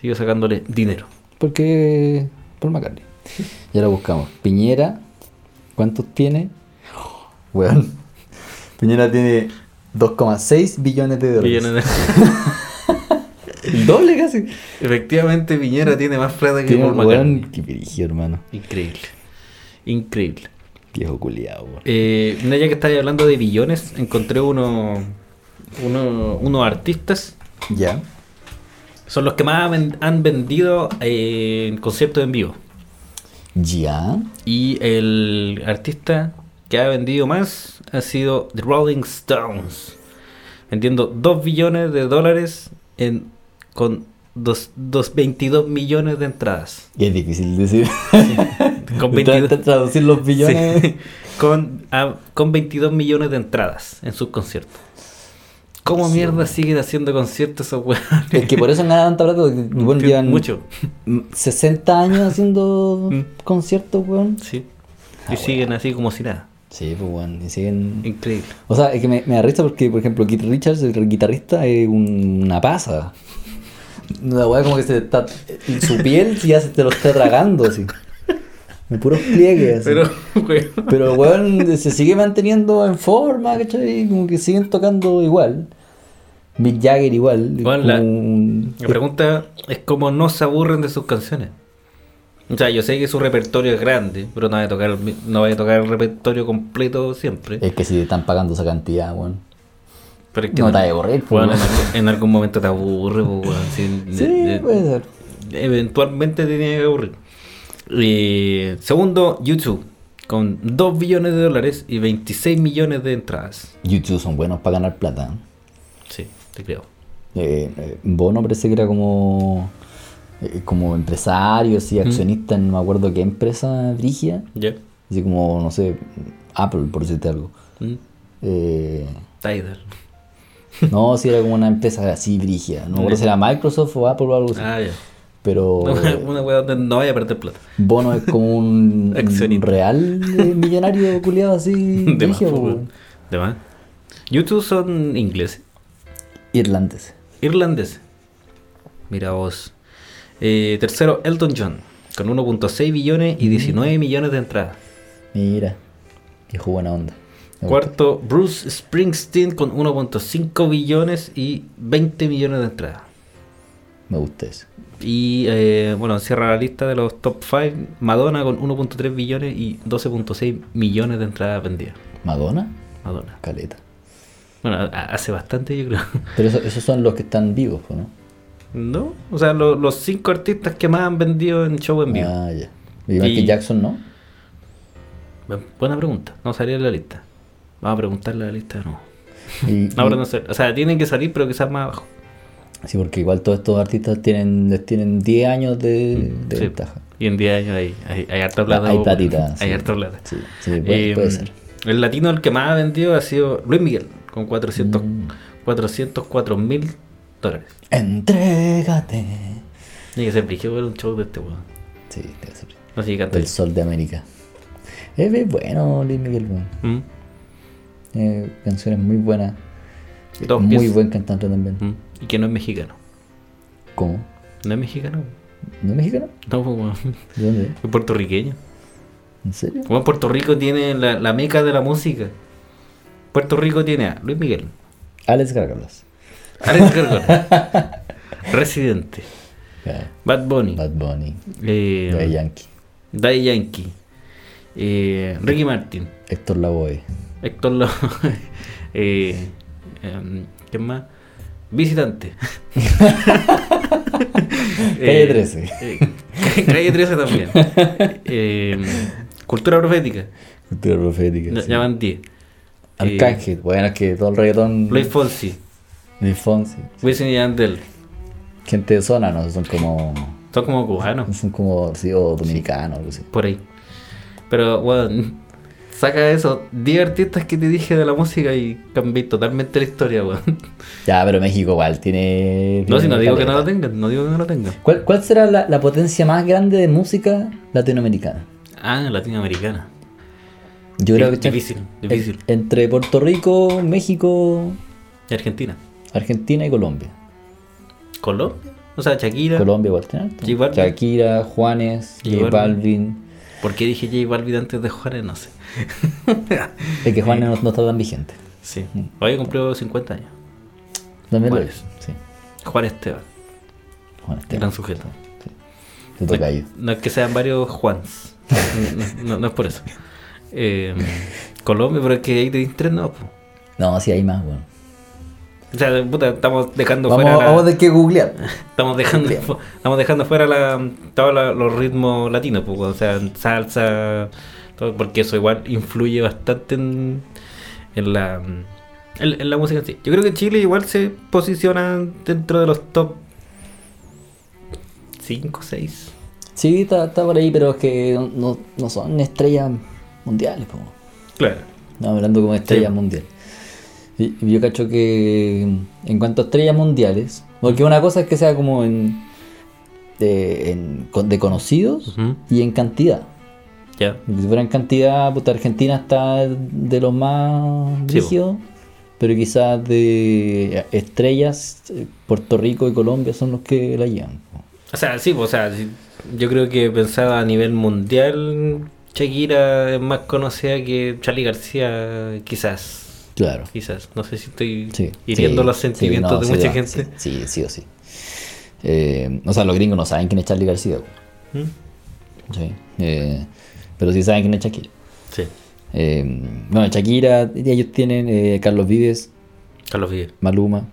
sigue sacándole dinero. Porque Paul McCartney. Y ahora buscamos. Piñera, ¿cuántos tiene? Bueno, Piñera tiene 2,6 billones de dólares. Millones de- El doble casi. Efectivamente, Piñera tiene más plata que Tiene Paul McCartney. que dirigió, hermano. Increíble. Increíble. Viejo culiado, weón. Eh, ya que estáis hablando de billones, encontré uno, uno- unos artistas. Ya. Son los que más han vendido eh, conciertos en vivo. Ya. Y el artista que ha vendido más ha sido The Rolling Stones. Vendiendo 2 billones de dólares en, con dos, dos- 22 millones de entradas. Y es difícil decir. Con Tra- 22, tra- traducir los billones. Sí. con, ah, con 22 millones de entradas en sus conciertos. ¿Cómo Sí, mierda siguen haciendo conciertos esos weones? Es que por eso ganan tanta plata. weón, llevan Mucho. mm, 60 años haciendo Mm. conciertos, weón. Sí. Ah, Y siguen así como si nada. Sí, pues, weón. Y siguen. Increíble. O sea, es que me, me da risa porque, por ejemplo, Keith Richards, el guitarrista, es un- una pasa. Una weá como que se está. Su piel ya se te lo está tragando, así. De puros pliegues. así. Pero, weón. Pero, weón, se sigue manteniendo en forma, ¿cachai? Como que siguen tocando igual. Mick Jagger igual. Bueno, la- un- La pregunta es cómo no se aburren de sus canciones. O sea, yo sé que su repertorio es grande, pero no vaya a tocar, no vaya a tocar el repertorio completo siempre. Es que si te están pagando esa cantidad, weón. Pero es que No te vaya a aburrir, pues, Bueno, en, algún- en algún momento te aburre, pues. Sí, Sí, de- de- puede ser. Eventualmente te tiene que aburrir. Y, segundo, YouTube. Con 2 billones de dólares y 26 millones de entradas. YouTube son buenos para ganar plata. Sí, te creo. Eh, eh, Bono parece que era como eh, como empresario, así, accionista en no me acuerdo qué empresa brigia, ¿Ya? así como, no sé, Apple, por decirte algo. Mm, Eh, Tidal. no, si era como una empresa así brigia, no me si era Microsoft o Apple o algo así. Ah, ya. Pero Una weá donde no vaya a perder plata. Bono es como un, real eh, millonario culiado así, De más, brígido, po, weón. De más. YouTube son ingleses. irlandés. Irlandeses. Mira vos. Eh, tercero, Elton John. Con 1.6 billones y 19 millones de entradas. Mira, viejo buena onda. Cuarto, Bruce Springsteen con 1.5 billones y 20 millones de entradas. Me gusta eso. Y eh, bueno, cierra la lista de los top 5. Madonna con 1.3 billones y 12.6 millones de entradas vendidas. Madonna, Madonna. caleta. Bueno, hace bastante yo creo. Pero eso- esos son los que están vivos, ¿no? ¿No? O sea, lo- los cinco artistas que más han vendido en show en vivo. Ah, ya. Y Michael Jackson, ¿no? Buena pregunta. No salía en la lista. Vamos a preguntarle a la lista de nuevo. Y- No, pero no sé. O sea, tienen que salir, pero quizás más abajo. Sí, porque igual todos estos artistas tienen, les tienen 10 años de, de Sí. ventaja. Y en 10 años hay, hay, hay harta plata. Hay platita. Hay sí. harta plata. Sí, sí, puede, Eh, puede ser. El latino el que más ha vendido ha sido Luis Miguel, con 400, Mm. 404 mil dólares. Entrégate. Tiene que ser brígido ver un show de este weón. Sí, debe ser. No. Del Sol de América. Es bueno Luis Miguel, weón. Mm, Eh, canciones muy buenas. Muy buen cantante también. mm. Y que no es mexicano. ¿Cómo? No es mexicano. ¿No es mexicano? No, pues, weón. ¿De dónde? es? Puertorriqueño. ¿En serio? Bueno, Puerto Rico tiene la, la meca de la música. Puerto Rico tiene a Luis Miguel, Alex Gargalas. Alex Gargona, Residente, Bad Bunny, Bad Bunny. eh, Daddy Yankee. Daddy Yankee, eh, Ricky Martin, Héctor Lavoe. Héctor Lo eh, em, ¿Quién más? Visitante. Calle 13. eh, Calle 13 también. Eh, cultura profética. Cultura profética. Ya, sí. van 10. Arcángel. Bueno, es que todo el reggaetón. Luis Fonsi. Luis Fonsi. Wisin y Yandel. Gente de zona, ¿no? Son como. Son como cubanos. Son como, sí, o dominicanos, algo así. Por ahí. Pero, bueno, saca eso. 10 artistas que te dije de la música y cambié totalmente la historia, weón. Ya, pero México igual tiene. No, si no digo que no lo tengan, no digo que no lo tengan. ¿Cuál, cuál será la, la potencia más grande de música latinoamericana? Ah, latinoamericana. Yo creo que difícil, difícil. en- entre Puerto Rico, México, Y Argentina. Argentina y Colombia. Colombia. O sea, Shakira. Colombia igual tiene harto. J Balvin. Shakira, Juanes, J Balvin. Balvin. ¿Por qué dije J Balvin antes de Juárez? No sé. Es que Juanes no, no está tan vigente. Sí. Hoy cumplió 50 años. También lo Juanes. es. Sí. Juan Esteban. Juanes te, Gran sujeto. te toca ahí. No es que sean varios Juans. No, es por eso. Eh, Colombia, pero es que ahí te tres no. po. No, sí hay más, bueno. O sea, puta, estamos dejando Vamos, fuera vamos tener que googlear. estamos dejando estamos dejando fuera la, todos los ritmos latinos, pues, o sea, salsa, todo, porque eso igual influye bastante en, en la en, en la música en sí. Yo creo que Chile igual se posiciona dentro de los top 5, 6. Sí, está, está por ahí, pero es que no, no son estrellas mundiales, po. Claro. No, hablando como estrellas Sí. mundiales. Y yo cacho que en cuanto a estrellas mundiales, porque una cosa es que sea como en de, en- de conocidos y en cantidad. Ya. En cantidad, puta, Argentina está de los más Sí, rígidos, pero quizás de estrellas, Puerto Rico y Colombia son los que la llevan. O sea, sí, o sea, yo creo que pensaba a nivel mundial, Shakira es más conocida que Charlie García, quizás. Claro. Quizás, no sé si estoy Sí, hiriendo sí, los sí, sentimientos no, de mucha va, gente. Sí, sí, o sí. Eh, o sea, los gringos no saben quién es Charlie García. ¿Mm? Sí. Eh, pero sí saben quién es Shakira. Sí, Eh, bueno, Shakira, ellos tienen eh, Carlos Vives, Carlos Vives. Maluma.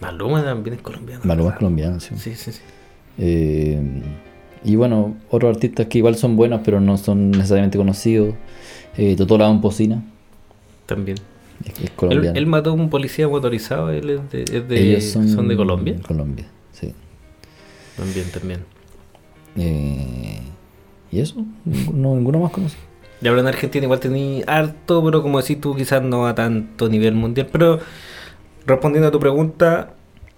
Maluma también es colombiano. Maluma es colombiano, sí. Sí, sí, sí. Eh, y bueno, otros artistas que igual son buenos, pero no son necesariamente conocidos. Eh, Totó la Pocina, También. es, colombiano. él mató a un policía motorizado, él es de, es de- Ellos son, de Colombia. Colombia, sí. También, también. Eh, ¿Y eso? No, ninguno más conocido. Ya hablando de Argentina, igual tenía harto, pero como decís tú, quizás no a tanto nivel mundial. Pero respondiendo a tu pregunta,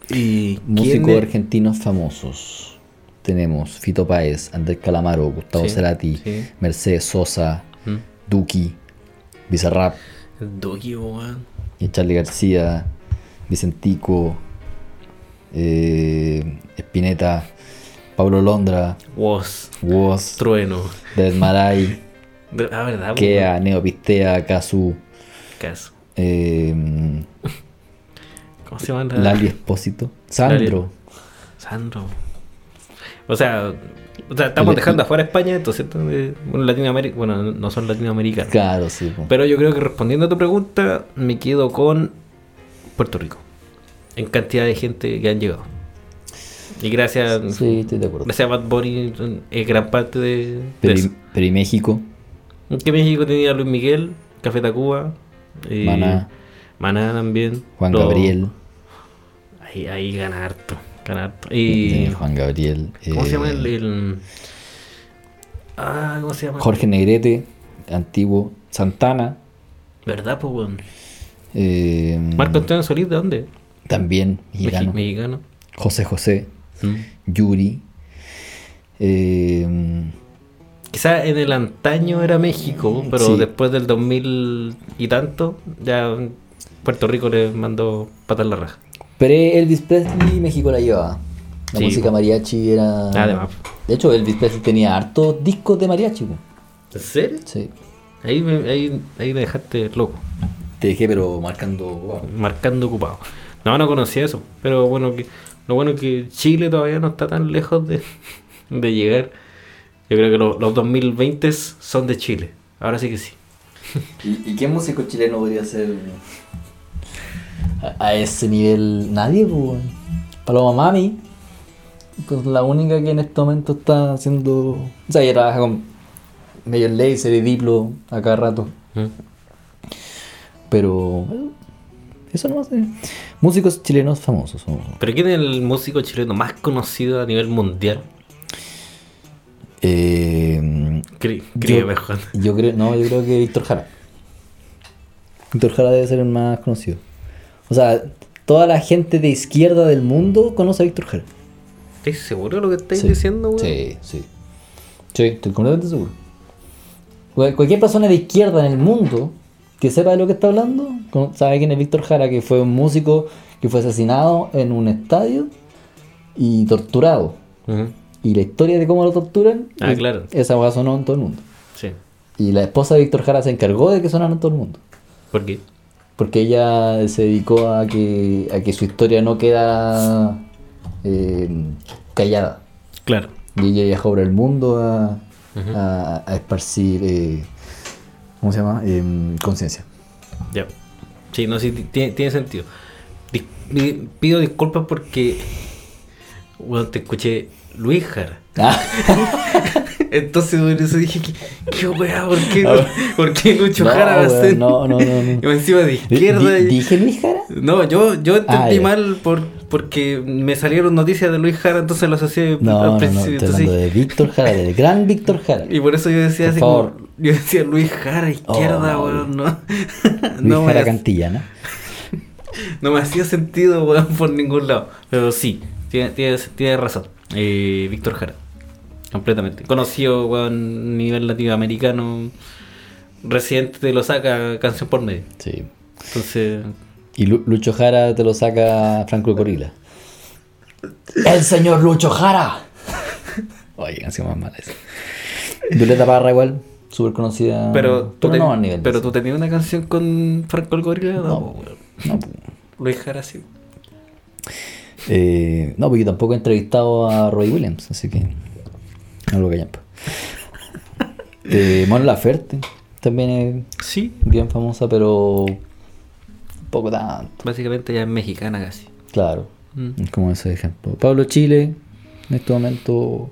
y Músicos ¿quién es- argentinos famosos. Tenemos Fito Páez, Andrés Calamaro, Gustavo Sí, Cerati, sí. Mercedes Sosa, ¿Mm? Duki, Bizarrap, Duki, weón. y Charlie García, Vicentico, eh, Spinetta, Pablo Londra, Woz, Woz, Trueno. Dead Maray, Ah, verdad, Kea, Neopistea, Kazu, Caso. eh, ¿Cómo se llama? la- Lali Espósito, Sandro. Sandro. O sea, o sea estamos dejando afuera España, entonces, eh, bueno, Latinoamérica, bueno, no son latinoamericanos. Claro, sí. Pero yo creo que respondiendo a tu pregunta, me quedo con Puerto Rico. En cantidad de gente que han llegado. Y gracias, Sí, estoy de acuerdo. gracias a Bad Bunny es gran parte de, de Pero, eso. y, pero y México, Que México tenía Luis Miguel, Café Tacuba, eh, Maná. Maná también. Juan Gabriel, Ahí, ahí gana harto, gana harto. Y, eh, Juan Gabriel, ¿Cómo se llama eh, el, el- Ah, ¿cómo se llama? Jorge Negrete, antiguo, Santana, ¿Verdad, pues, weón? eh, Marco Antonio Solís, ¿de dónde? también Mexi- mexicano, Mexicano. José José, Mm. Yuri, eh, Quizás en el antaño era México, pero Sí. después del 2000 y tanto, ya Puerto Rico le mandó patar la raja. pre Elvis Presley, México la llevaba. La Sí, música mariachi era. Además. De hecho, Elvis Presley tenía hartos discos de mariachi. po. ¿En serio? Sí. Ahí me, ahí, ahí me dejaste loco, Te dejé, pero marcando. marcando ocupado. No, no conocía eso, pero bueno, que, lo bueno es que Chile todavía no está tan lejos de, de llegar. Yo creo que lo- los 2020 son de Chile, ahora sí que sí. ¿Y, y qué músico chileno podría ser a, a ese nivel? Nadie, pues. Paloma Mami. Pues la única que en este momento está haciendo. O sea, ella trabaja con Major Lazer y Diplo a cada rato. ¿Mm? Pero. Eso no sé. Músicos chilenos famosos. ¿Pero quién es el músico chileno más conocido a nivel mundial? Eh, Cri- Yo- mejor. yo creo, no, yo creo que Víctor Jara. Víctor Jara debe ser el más conocido. O sea, toda la gente de izquierda del mundo conoce a Víctor Jara. ¿Estás seguro de lo que estáis Sí. diciendo, weón? Sí, sí. Sí, estoy completamente seguro. Cual- Cualquier persona de izquierda en el mundo que sepa de lo que está hablando, sabe quién es Víctor Jara, que fue un músico que fue asesinado en un estadio y torturado. Y la historia de cómo lo torturan, Ah, es- claro. esa hueá sonó en todo el mundo. Sí. Y la esposa de Víctor Jara se encargó de que sonara en todo el mundo. ¿Por qué? Porque ella se dedicó a que, a que su historia no quedara eh, callada. Claro. Y ella viajó por el mundo a, a- a esparcir, eh, ¿cómo se llama? Em, conciencia. Ya. Sí, no, sí, ti- tiene, tiene sentido. Dis- pido disculpas porque. Bueno, te escuché Luis Jara. Ah, Entonces, por eso dije, ¿qué, qué weá? ¿Por qué, Ah, ¿por qué Lucho no, Jara va a ser? no, no, no, no. Encima de izquierda. ¿Dije Luis Jara? No, yo, yo entendí Ah, mal por, porque me salieron noticias de Luis Jara, entonces lo asocié No, al no, no, principio. estoy entonces- de Víctor Jara, del gran Víctor Jara. Y por eso yo decía Por así favor. como. Yo decía Luis Jara, izquierda, Oh, weón, no. Luis no, Jara me, no hacía sentido, weón, por ningún lado. Pero sí, tiene, tiene, tiene razón. Eh, Víctor Jara, completamente. Conocido, weón, a nivel latinoamericano, residente de lo saca canción por medio. Sí. Entonces, Y Lu- Lucho Jara te lo saca Franco Corilla. ¡El señor Lucho Jara! Oye, canción más mala esa. Violeta Parra igual, súper conocida. pero, tú, no a nivel. pero tú tenías una canción con Franco el Gorila, no, No. No, pues. Luis Jara sí. Eh, no, porque yo tampoco he entrevistado a Roy Williams, así que no lo callan. Eh, Mon Laferte también es Sí, bien famosa, pero poco tanto. básicamente ya es mexicana casi. Claro, Mm. es como ese ejemplo. Pablo Chile, en este momento,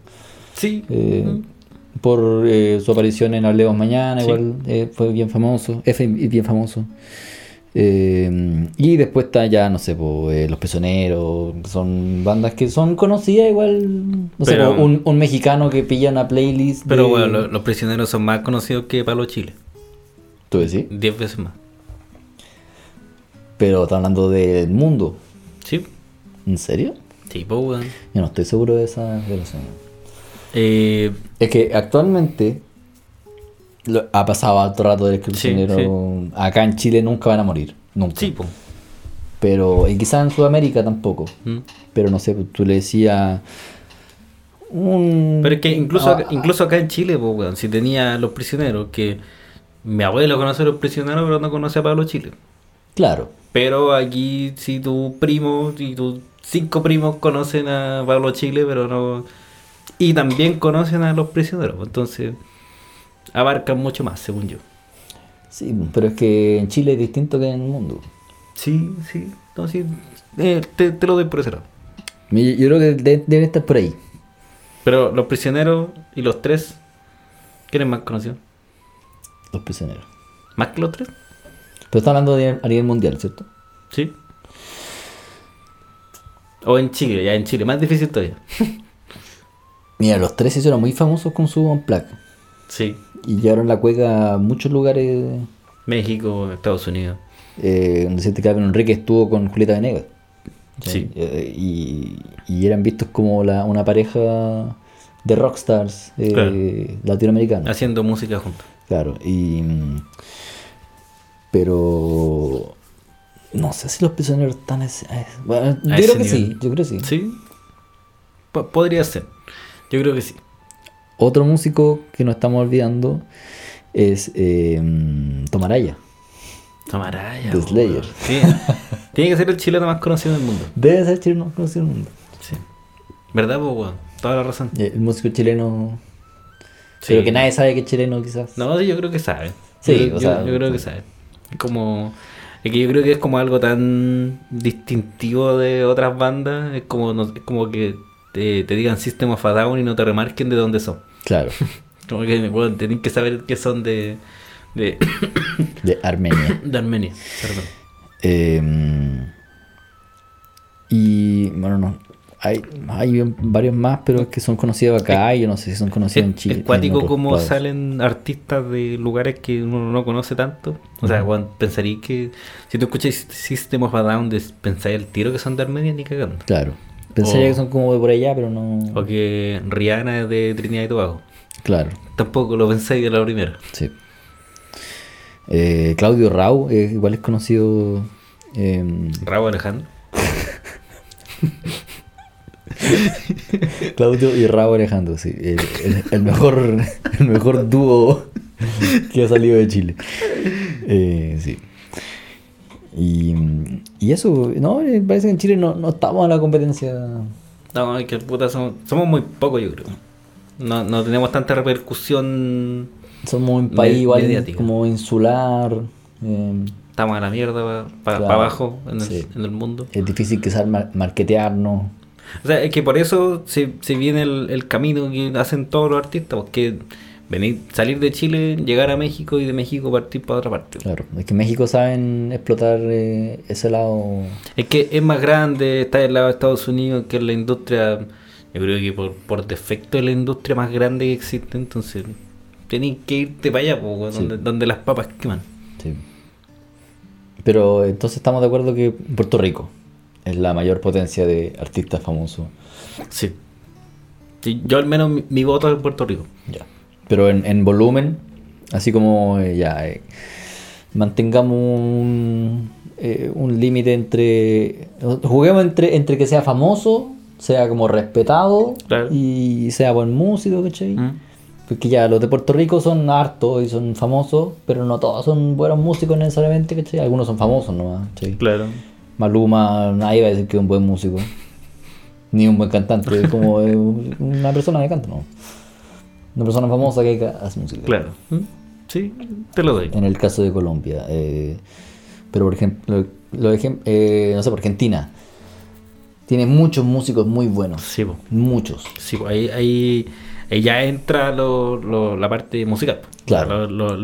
Sí. eh, Mm. por eh, su aparición en Hablemos Mañana, Sí. igual eh, fue bien famoso, es bien famoso. Y después está ya, no sé, po, Los Prisioneros, son bandas que son conocidas igual, no sé, po, un, un mexicano que pilla una playlist. Pero de- bueno, lo- los prisioneros son más conocidos que Pablo Chile. ¿Tú decís? Diez veces más. Pero está hablando del mundo, Sí. ¿en serio? Sí, pues, weón. Yo no estoy seguro de esa relación. Eh, Es que actualmente lo- ha pasado alto rato del el Sí, prisionero acá en Chile nunca van a morir, nunca. sí, pues. Pero, y quizás en Sudamérica tampoco. Mm. Pero no sé, pues, tú le decías un... Pero es que incluso, Ah, incluso acá en Chile, pues, weón, si tenía los prisioneros, que mi abuelo conoce a los prisioneros, pero no conoce a Pablo Chile. Claro, Pero aquí, si tu primo y tus cinco primos conocen a Pablo Chile, pero no. Y también conocen a los prisioneros. Entonces, abarcan mucho más, según yo. sí, pero es que en Chile es distinto que en el mundo. Sí, sí. No, sí. Eh, te, te lo doy por ese lado. Yo, yo creo que de- deben estar por ahí. Pero los prisioneros y los tres, ¿quién es más conocido? Los prisioneros. ¿Más que los tres? Pero está hablando de, a nivel mundial, ¿cierto? Sí. O en Chile, ya en Chile, más difícil todavía. Mira, los tres se hicieron muy famosos con su Unplugged. Sí. Y llevaron la cueca a muchos lugares México, Estados Unidos. eh, donde siente que Enrique estuvo con Julieta Venegas. Sí. Eh, y, y eran vistos como la, una pareja de rockstars eh, Claro. latinoamericanos. Haciendo música juntos. Claro, y. mm, Pero. No sé si los prisioneros están. ese- bueno, yo creo que sí, yo creo que sí. Sí. Po- podría ser. Yo creo que sí. Otro músico que no estamos olvidando es eh, Tomaraya. Tomaraya. The Slayer. Sí. Tiene que ser el chileno más conocido del mundo. Debe ser chileno conocido en el mundo. Sí. ¿Verdad, weón? Toda la razón. Eh, El músico chileno. Sí. Pero que nadie sabe que es chileno, quizás. No, yo creo que sabe. Sí, yo, o yo- sea, yo creo que sabe. Como. Es que yo creo que es como algo tan distintivo de otras bandas. Es como, no- es como que te, te digan System of a Down y no te remarquen de dónde son. Claro, Como que, bueno, tienen que saber que son de. de, de Armenia. de Armenia. Perdón. Eh, y bueno, no. Hay, hay varios más, pero es que son conocidos acá y yo no sé si son conocidos en Es, Chile. es cuático en como lados. salen artistas de lugares que uno no conoce tanto. O sea, bueno, pensaría que si tú escuchas System of a Down, pensáis el tiro que son de Armenia ni cagando. Claro. Pensaría O- que son como de por allá, pero no. O que Rihanna es de Trinidad y Tobago. Claro, Tampoco lo pensáis de la primera. sí. Eh, Claudio Rau, eh, igual es conocido. eh, Alejandro. Claudio y Rau Alejandro, sí. El, el- el mejor, el mejor dúo que ha salido de Chile. Eh, sí. Y, y eso, no, parece que en Chile no, no estamos en la competencia. No, que puta, somos, somos muy pocos, yo creo. No, no tenemos tanta repercusión. Somos un país igual como insular. eh, Estamos a la mierda para Claro, abajo en el, sí. en el mundo. es difícil quizás mar- marketearnos. O sea, es que por eso se, se viene el, el camino que hacen todos los artistas, porque venir, salir de Chile, llegar a México y de México partir para otra parte. Claro, es que México saben explotar eh, ese lado. Es que es más grande, está del lado de Estados Unidos, que es la industria, yo creo que por, por defecto es la industria más grande que existe, entonces tenés que irte para allá, po, weón, Sí. donde, donde las papas queman. Sí. Pero entonces estamos de acuerdo que Puerto Rico es la mayor potencia de artistas famosos. Sí. Sí, yo al menos mi, mi voto es Puerto Rico. Ya. Pero en, en volumen, así como eh, ya, eh, mantengamos un, eh, un límite entre. Juguemos entre, entre que sea famoso, sea como respetado Claro. y sea buen músico, ¿cachai? ¿Mm? Porque ya los de Puerto Rico son hartos y son famosos, pero no todos son buenos músicos necesariamente, ¿cachai? Algunos son famosos nomás, ¿cachai? Claro. Maluma, nadie va a decir que es un buen músico. Ni un buen cantante, es como eh, una persona que canta, ¿no? Una persona famosa que hace música. Claro. ¿Mm? Sí, te lo doy. En el caso de Colombia. eh, pero por ejemplo, lo ejem- eh, no sé, por Argentina. Tiene muchos músicos muy buenos. Sí, po. Muchos. Sí, po, ahí, ahí, ahí ya entra lo, lo- la parte musical. Claro. Lo-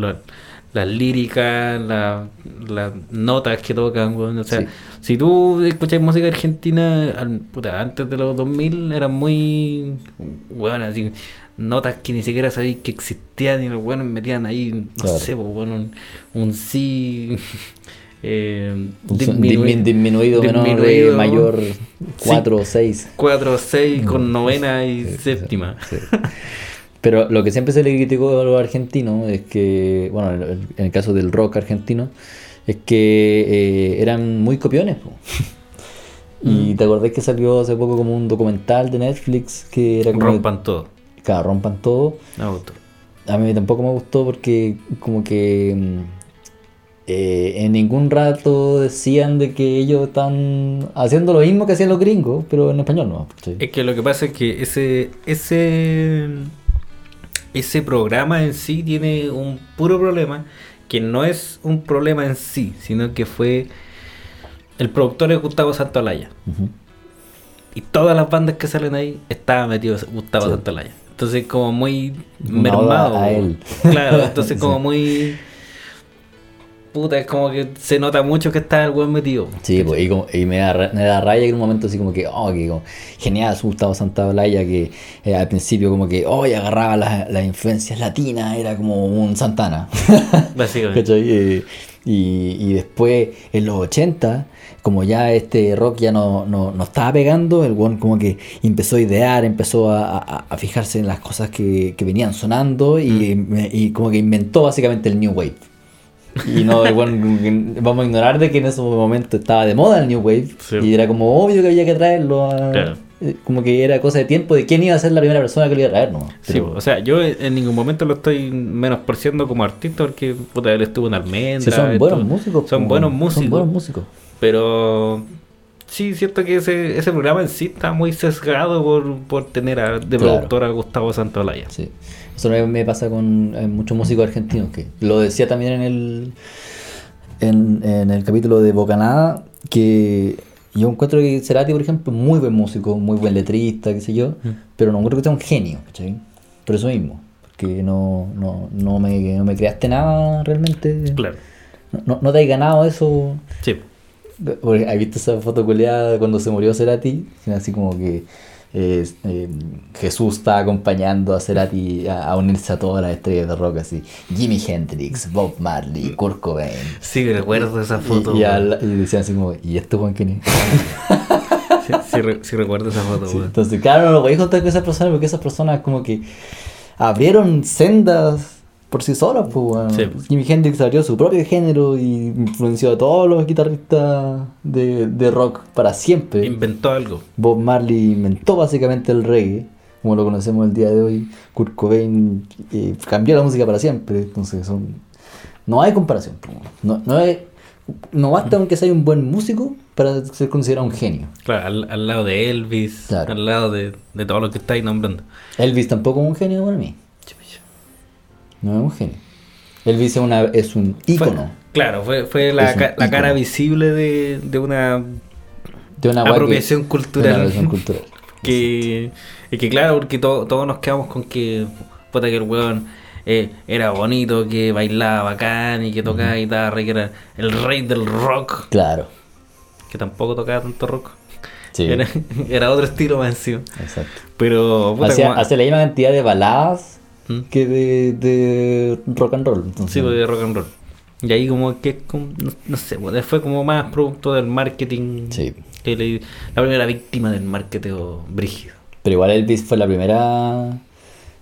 las líricas, la- las notas que tocan. weón. O sea, Sí. si tú escuchas música argentina, al- puta, antes de los 2000 eran muy. Bueno, así, notas que ni siquiera sabías que existían y los buenos metían ahí, no Claro. sé, po, bueno, un, un sí. eh, disminu- dismi- disminuido, menor, eh, disminuido. mayor 4 o 6. 4, 6 con novena y séptima. Pero lo que siempre se le criticó a los argentinos es que, bueno, en el caso del rock argentino, es que eh, eran muy copiones. po. Y Mm. te acordás que salió hace poco como un documental de Netflix que era como... Rompan todo. Claro, rompan todo. Me gustó. A mí tampoco me gustó porque como que mm, eh, en ningún rato decían de que ellos están haciendo lo mismo que hacían los gringos, pero en español no. Es que lo que pasa es que ese, ese, ese programa en sí tiene un puro problema, que no es un problema en sí, sino que fue el productor es Gustavo Santolaya. Y todas las bandas que salen ahí estaba metido Gustavo Sí. Santolaya. Entonces como muy mermado. a él. Claro, entonces Sí. como muy... Puta, es como que se nota mucho que está el buen metido. Sí, pues, y, como- y me, da, me da raya que en un momento así como que, oh, que como, genial, su Gustavo Santaolalla, que eh, al principio como que, oh, y agarraba las, las influencias latinas, era como un Santana. Básicamente. Eh, y, y después, en los 80, como ya este rock ya no, no, no estaba pegando, el one como que empezó a idear, empezó a, a- a fijarse en las cosas que, que venían sonando y, me- y como que inventó básicamente el New Wave. Y no, como que vamos a ignorar de que en ese momento estaba de moda el New Wave Sí. y era como obvio que había que traerlo a, Claro. eh, como que era cosa de tiempo de quién iba a ser la primera persona que lo iba a traer, ¿no? Sí, o sea, yo en ningún momento lo estoy menospreciando como artista porque puta, él estuvo en Almendra. Sí, son buenos músicos. Son po, buenos Son músicos. buenos músicos. Pero sí, siento que ese, ese programa en sí está muy sesgado por, por tener a, de Claro. productor a Gustavo Santolaya. Sí. Eso me- me pasa con eh, muchos músicos argentinos, que lo decía también en el, en, en el capítulo de Bocanada, que yo encuentro que Cerati, por ejemplo, muy buen músico, muy buen letrista, qué sé yo, Mm. pero no encuentro que sea un genio, ¿cachai? Por eso mismo, porque no, no, no, me, no me creaste nada realmente. Claro. No, no te has ganado eso. Sí. Porque, ¿Has visto esa foto culeada cuando se murió Cerati? Así como que eh, eh, Jesús está acompañando a Cerati a, a unirse a todas las estrellas de rock, así. Jimi Hendrix, Bob Marley, Kurt Cobain. Sí, recuerdo esa foto. Y, y, weón. al- y decían así como, ¿y esto Juan quién? Sí, sí sí recuerdo esa foto. Sí, entonces, claro, no lo podéis contar con esas personas porque esas personas como que abrieron sendas por sí solas. Pues, weón. Sí. Jimi Hendrix abrió su propio género y influenció a todos los guitarristas de, de rock para siempre. Inventó algo. Bob Marley inventó básicamente el reggae, como lo conocemos el día de hoy. Kurt Cobain eh, cambió la música para siempre. Entonces, son... no hay comparación. po. No, no, es- no basta con que sea un buen músico para ser considerado un genio. Claro, al, al lado de Elvis, Claro. al lado de, de todo lo que estáis nombrando. Elvis tampoco es un genio para mí. No es un genio. Elvis es, una, es un Fue- ícono claro, fue, fue la, Es ca- la cara visible de, de una de una que- apropiación de cultural. una apropiación cultural. que, y que claro, porque to- todos nos quedamos con que, puta, que el weón eh, era bonito, que bailaba bacán y que tocaba guitarra y que era el rey del rock, Claro. que tampoco tocaba tanto rock. Sí. Era, era otro estilo más encima. Exacto. Pero, puta, Hacía, como- hace la misma cantidad de baladas ¿Mm? que de, de rock and roll. entonces- Sí, pues, de rock and roll. Y ahí como que, como- no, no sé, pues, fue como más producto del marketing. Sí. que le- la primera víctima del marketing brígido. Pero igual Elvis fue la primera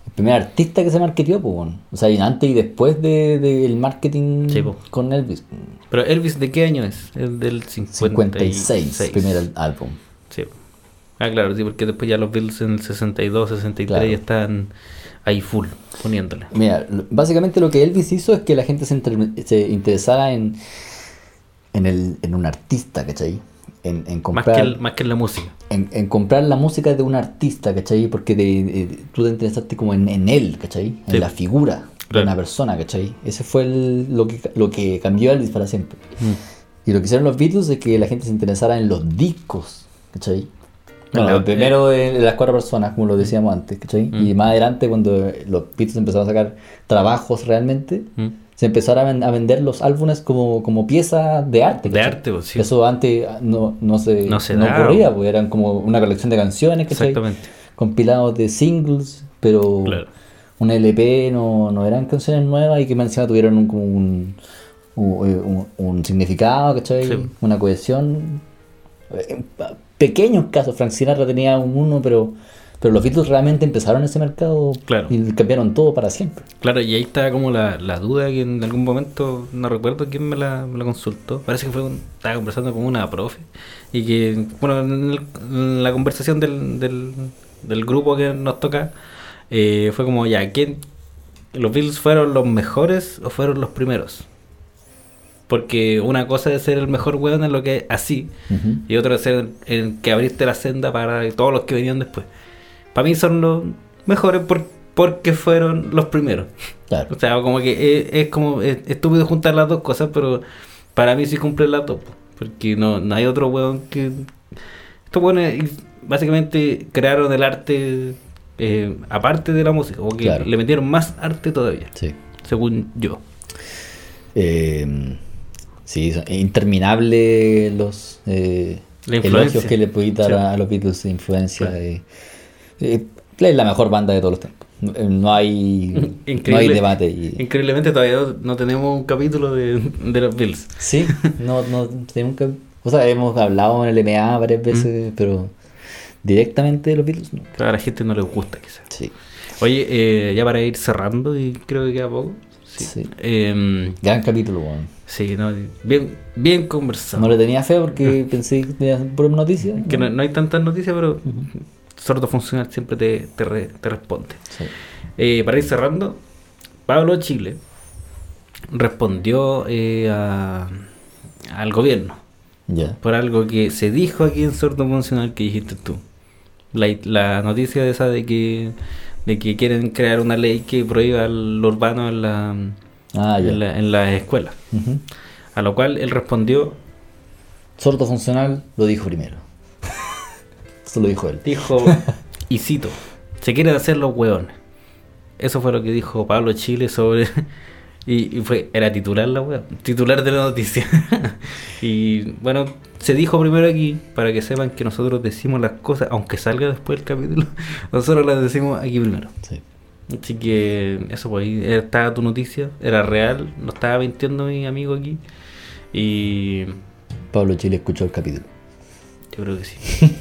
el primer artista que se marketió, pues, bueno. o sea, y antes y después del de, del marketing Sí, con Elvis. Pero Elvis, ¿de qué año es? El del 56. 56, primer álbum. Sí. Ah, claro, sí, porque después ya los Beatles en el 62, 63 Claro. ya están ahí full, poniéndole. Mira, básicamente lo que Elvis hizo es que la gente se, inter- se interesara en, en, el, en un artista, ¿cachai? En, en Más comprar, que, el- más que en la música. en, en comprar la música de un artista, ¿cachai? Porque tú te interesaste como en, en él, ¿cachai? En Sí. la figura de una persona, ¿cachai? Ese fue el- lo, que, lo que cambió a Elvis para siempre. Mm. Y lo que hicieron los Beatles es que la gente se interesara en los discos, ¿cachai? Bueno, primero de, de las cuatro personas, como lo decíamos antes, ¿cachai? Mm. Y más adelante, cuando los Beatles empezaron a sacar trabajos realmente, Mm. se empezaron a, ven- a vender los álbumes como, como piezas de arte. De ¿cachai? arte, pues, sí. Eso antes no, no se, No se no ocurría, pues eran como una colección de canciones, ¿cachai? Exactamente. Compilados de singles, pero Claro. un LP no, no eran canciones nuevas y que más encima tuvieron un, como un, un, un- un significado, ¿cachai? Sí. Una cohesión. Pequeños casos, Frank Sinatra tenía un uno, pero, pero los Beatles realmente empezaron ese mercado Claro. y cambiaron todo para siempre. Claro, y ahí está como la, la duda que en algún momento, no recuerdo quién me la, me la consultó, parece que fue un- estaba conversando con una profe, y que, bueno, en, el- en la conversación del, del, del grupo que nos toca, eh, fue como, ya, ¿quién, los Beatles fueron los mejores o fueron los primeros? Porque una cosa es ser el mejor weón en lo que es así, y otra es ser el, el que abriste la senda para todos los que venían después. Para mí son los mejores por- porque fueron los primeros. Claro. O sea, como que es, es como es estúpido juntar las dos cosas, pero para mí sí cumple la top. Porque no, no hay otro weón que. Estos weones básicamente crearon el arte eh, aparte de la música, o que Claro. le metieron más arte todavía, Sí. según yo. Eh, sí, son interminables los eh, elogios que le podéis dar Sí. a, los Beatles de influencia. Claro. eh, eh, es la mejor banda de todos los tiempos. No, eh, hay, no hay debate. y- Increíblemente todavía no, tenemos un capítulo de, de los Bills. Sí, no, no tenemos que. O sea, hemos hablado en el MA varias veces, pero directamente de los Beatles no. A la gente no les gusta quizás. Sí. Oye, eh, ya para ir cerrando, y creo que queda poco. Sí. Sí. Em, Gran capítulo, weón. sí, no, bien, bien conversado. No le tenía fe porque pensé que tenía por noticias. que no, no hay tantas noticias, pero sordo funcional siempre te, te, re- te responde. Sí. Eh, para ir cerrando, Pablo Chile respondió eh, a- al gobierno por algo que se dijo aquí en Sordo Funcional que dijiste tú. La, la noticia esa de que, de que quieren crear una ley que prohíba lo urbano en la, Ah, en la, en las escuelas. A lo cual él respondió, Sordo funcional lo dijo primero. Eso lo dijo él. dijo, y cito, se quieren hacer los hueones. Eso fue lo que dijo Pablo Chile sobre... Y, y fue, era titular la wea, titular de la noticia. y bueno, se dijo primero aquí, para que sepan que nosotros decimos las cosas, aunque salga después el capítulo, nosotros las decimos aquí primero. Sí. Así que eso pues ahí estaba tu noticia, era real, no estaba mintiendo mi amigo aquí. Y Pablo Chile escuchó el capítulo. yo creo que sí.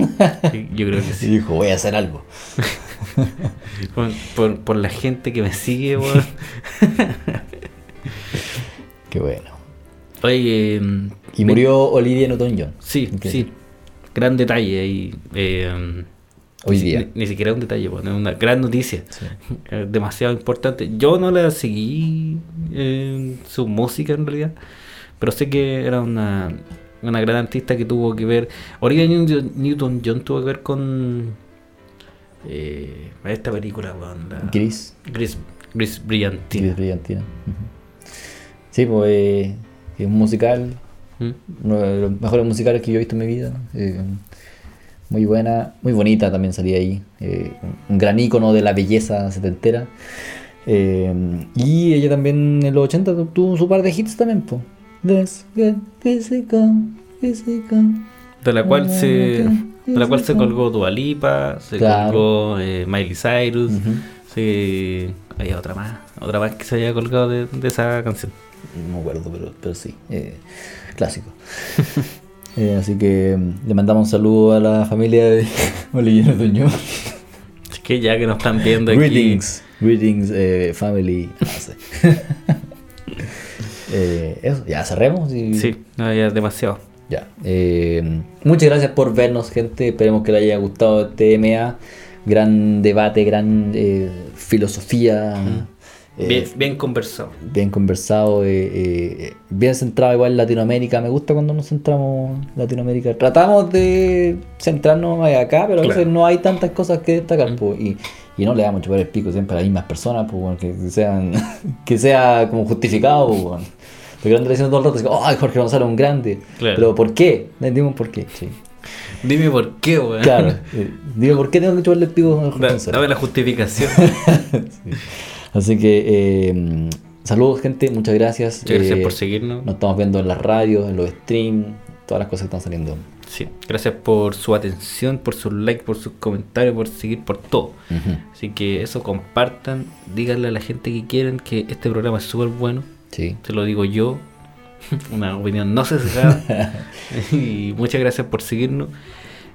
Yo creo que Y sí. dijo, voy a hacer algo. Por, por- por la gente que me sigue, weón. Qué bueno. Oye, em, Y murió Olivia Newton-John. Sí, sí. Gran detalle ahí. eh, Hoy día. Ni, ni siquiera un detalle, bueno, es una gran noticia. Sí. Eh, Demasiado importante. Yo no la seguí en su música en realidad, pero sé que era una, una gran artista que tuvo que ver. Olivia Newton- Newton-John tuvo que ver con eh, esta película, la- Gris. Gris, Gris Brillantina. Gris brillantina. Sí, pues eh, es un musical. ¿Mm? Uno de los mejores musicales que yo he visto en mi vida. eh, muy buena, muy bonita también salía ahí. eh, un gran ícono de la belleza setentera. Eh, y ella también en los 80 tu- tuvo su par de hits también, pues. Let's get physical, physical. De la cual se de la cual se colgó Dualipa, se Claro. colgó eh, Miley Cyrus, Ujú. sí, había otra más, otra más que se había colgado de, de esa canción. No me acuerdo, pero, pero sí. eh, clásico. Eh, así que mm, le mandamos un saludo a la familia de Olivia Newton-John. Es que ya que nos están viendo aquí, Greetings, greetings, eh, family. Sé. Eh, eso, ya cerremos. Y... sí, no había demasiado. Ya. muchas gracias por vernos, gente. Esperemos que les haya gustado este MA. Gran debate, gran filosofía. Bien, bien conversado. bien conversado, eh, eh, bien centrado igual en Latinoamérica. Me gusta cuando nos centramos en Latinoamérica. Tratamos de centrarnos acá, pero a veces no hay tantas cosas que destacar. po, y, y no le damos chupar el pico siempre a las mismas personas, bueno, que, sean que sea como justificado. pues, bueno. Porque andan diciendo todo el rato, ay, Jorge Gonzalo es un grande. Claro. Pero ¿por qué? Entendimos por qué. sí. Dime por qué, weón. Claro. eh, Digo, ¿por qué tengo que chuparle el pico a Jorge Da- Gonzalo? Dame la justificación. Sí. Así que eh, saludos gente, muchas gracias. Muchas gracias Eh, por seguirnos. Nos estamos viendo en las radios, en los streams, todas las cosas que están saliendo. Sí, gracias por su atención, por sus likes, por sus comentarios, por seguir, por todo. Así que eso, compartan, díganle a la gente que quieren que este programa es súper bueno. Sí. Te lo digo yo, una opinión no sesgada. y muchas gracias por seguirnos.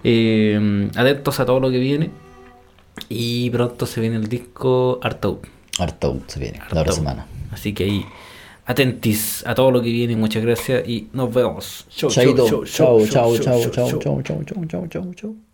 Eh, atentos a todo lo que viene. Y pronto se viene el disco Art Out. Harto se viene, la otra Art Out. semana. Así que ahí, atentis a todo lo que viene. Muchas gracias y nos vemos. Chau, chau, Chaito. chau, Chao, chau, chao, chau, chao, chau, chao, chau. chao,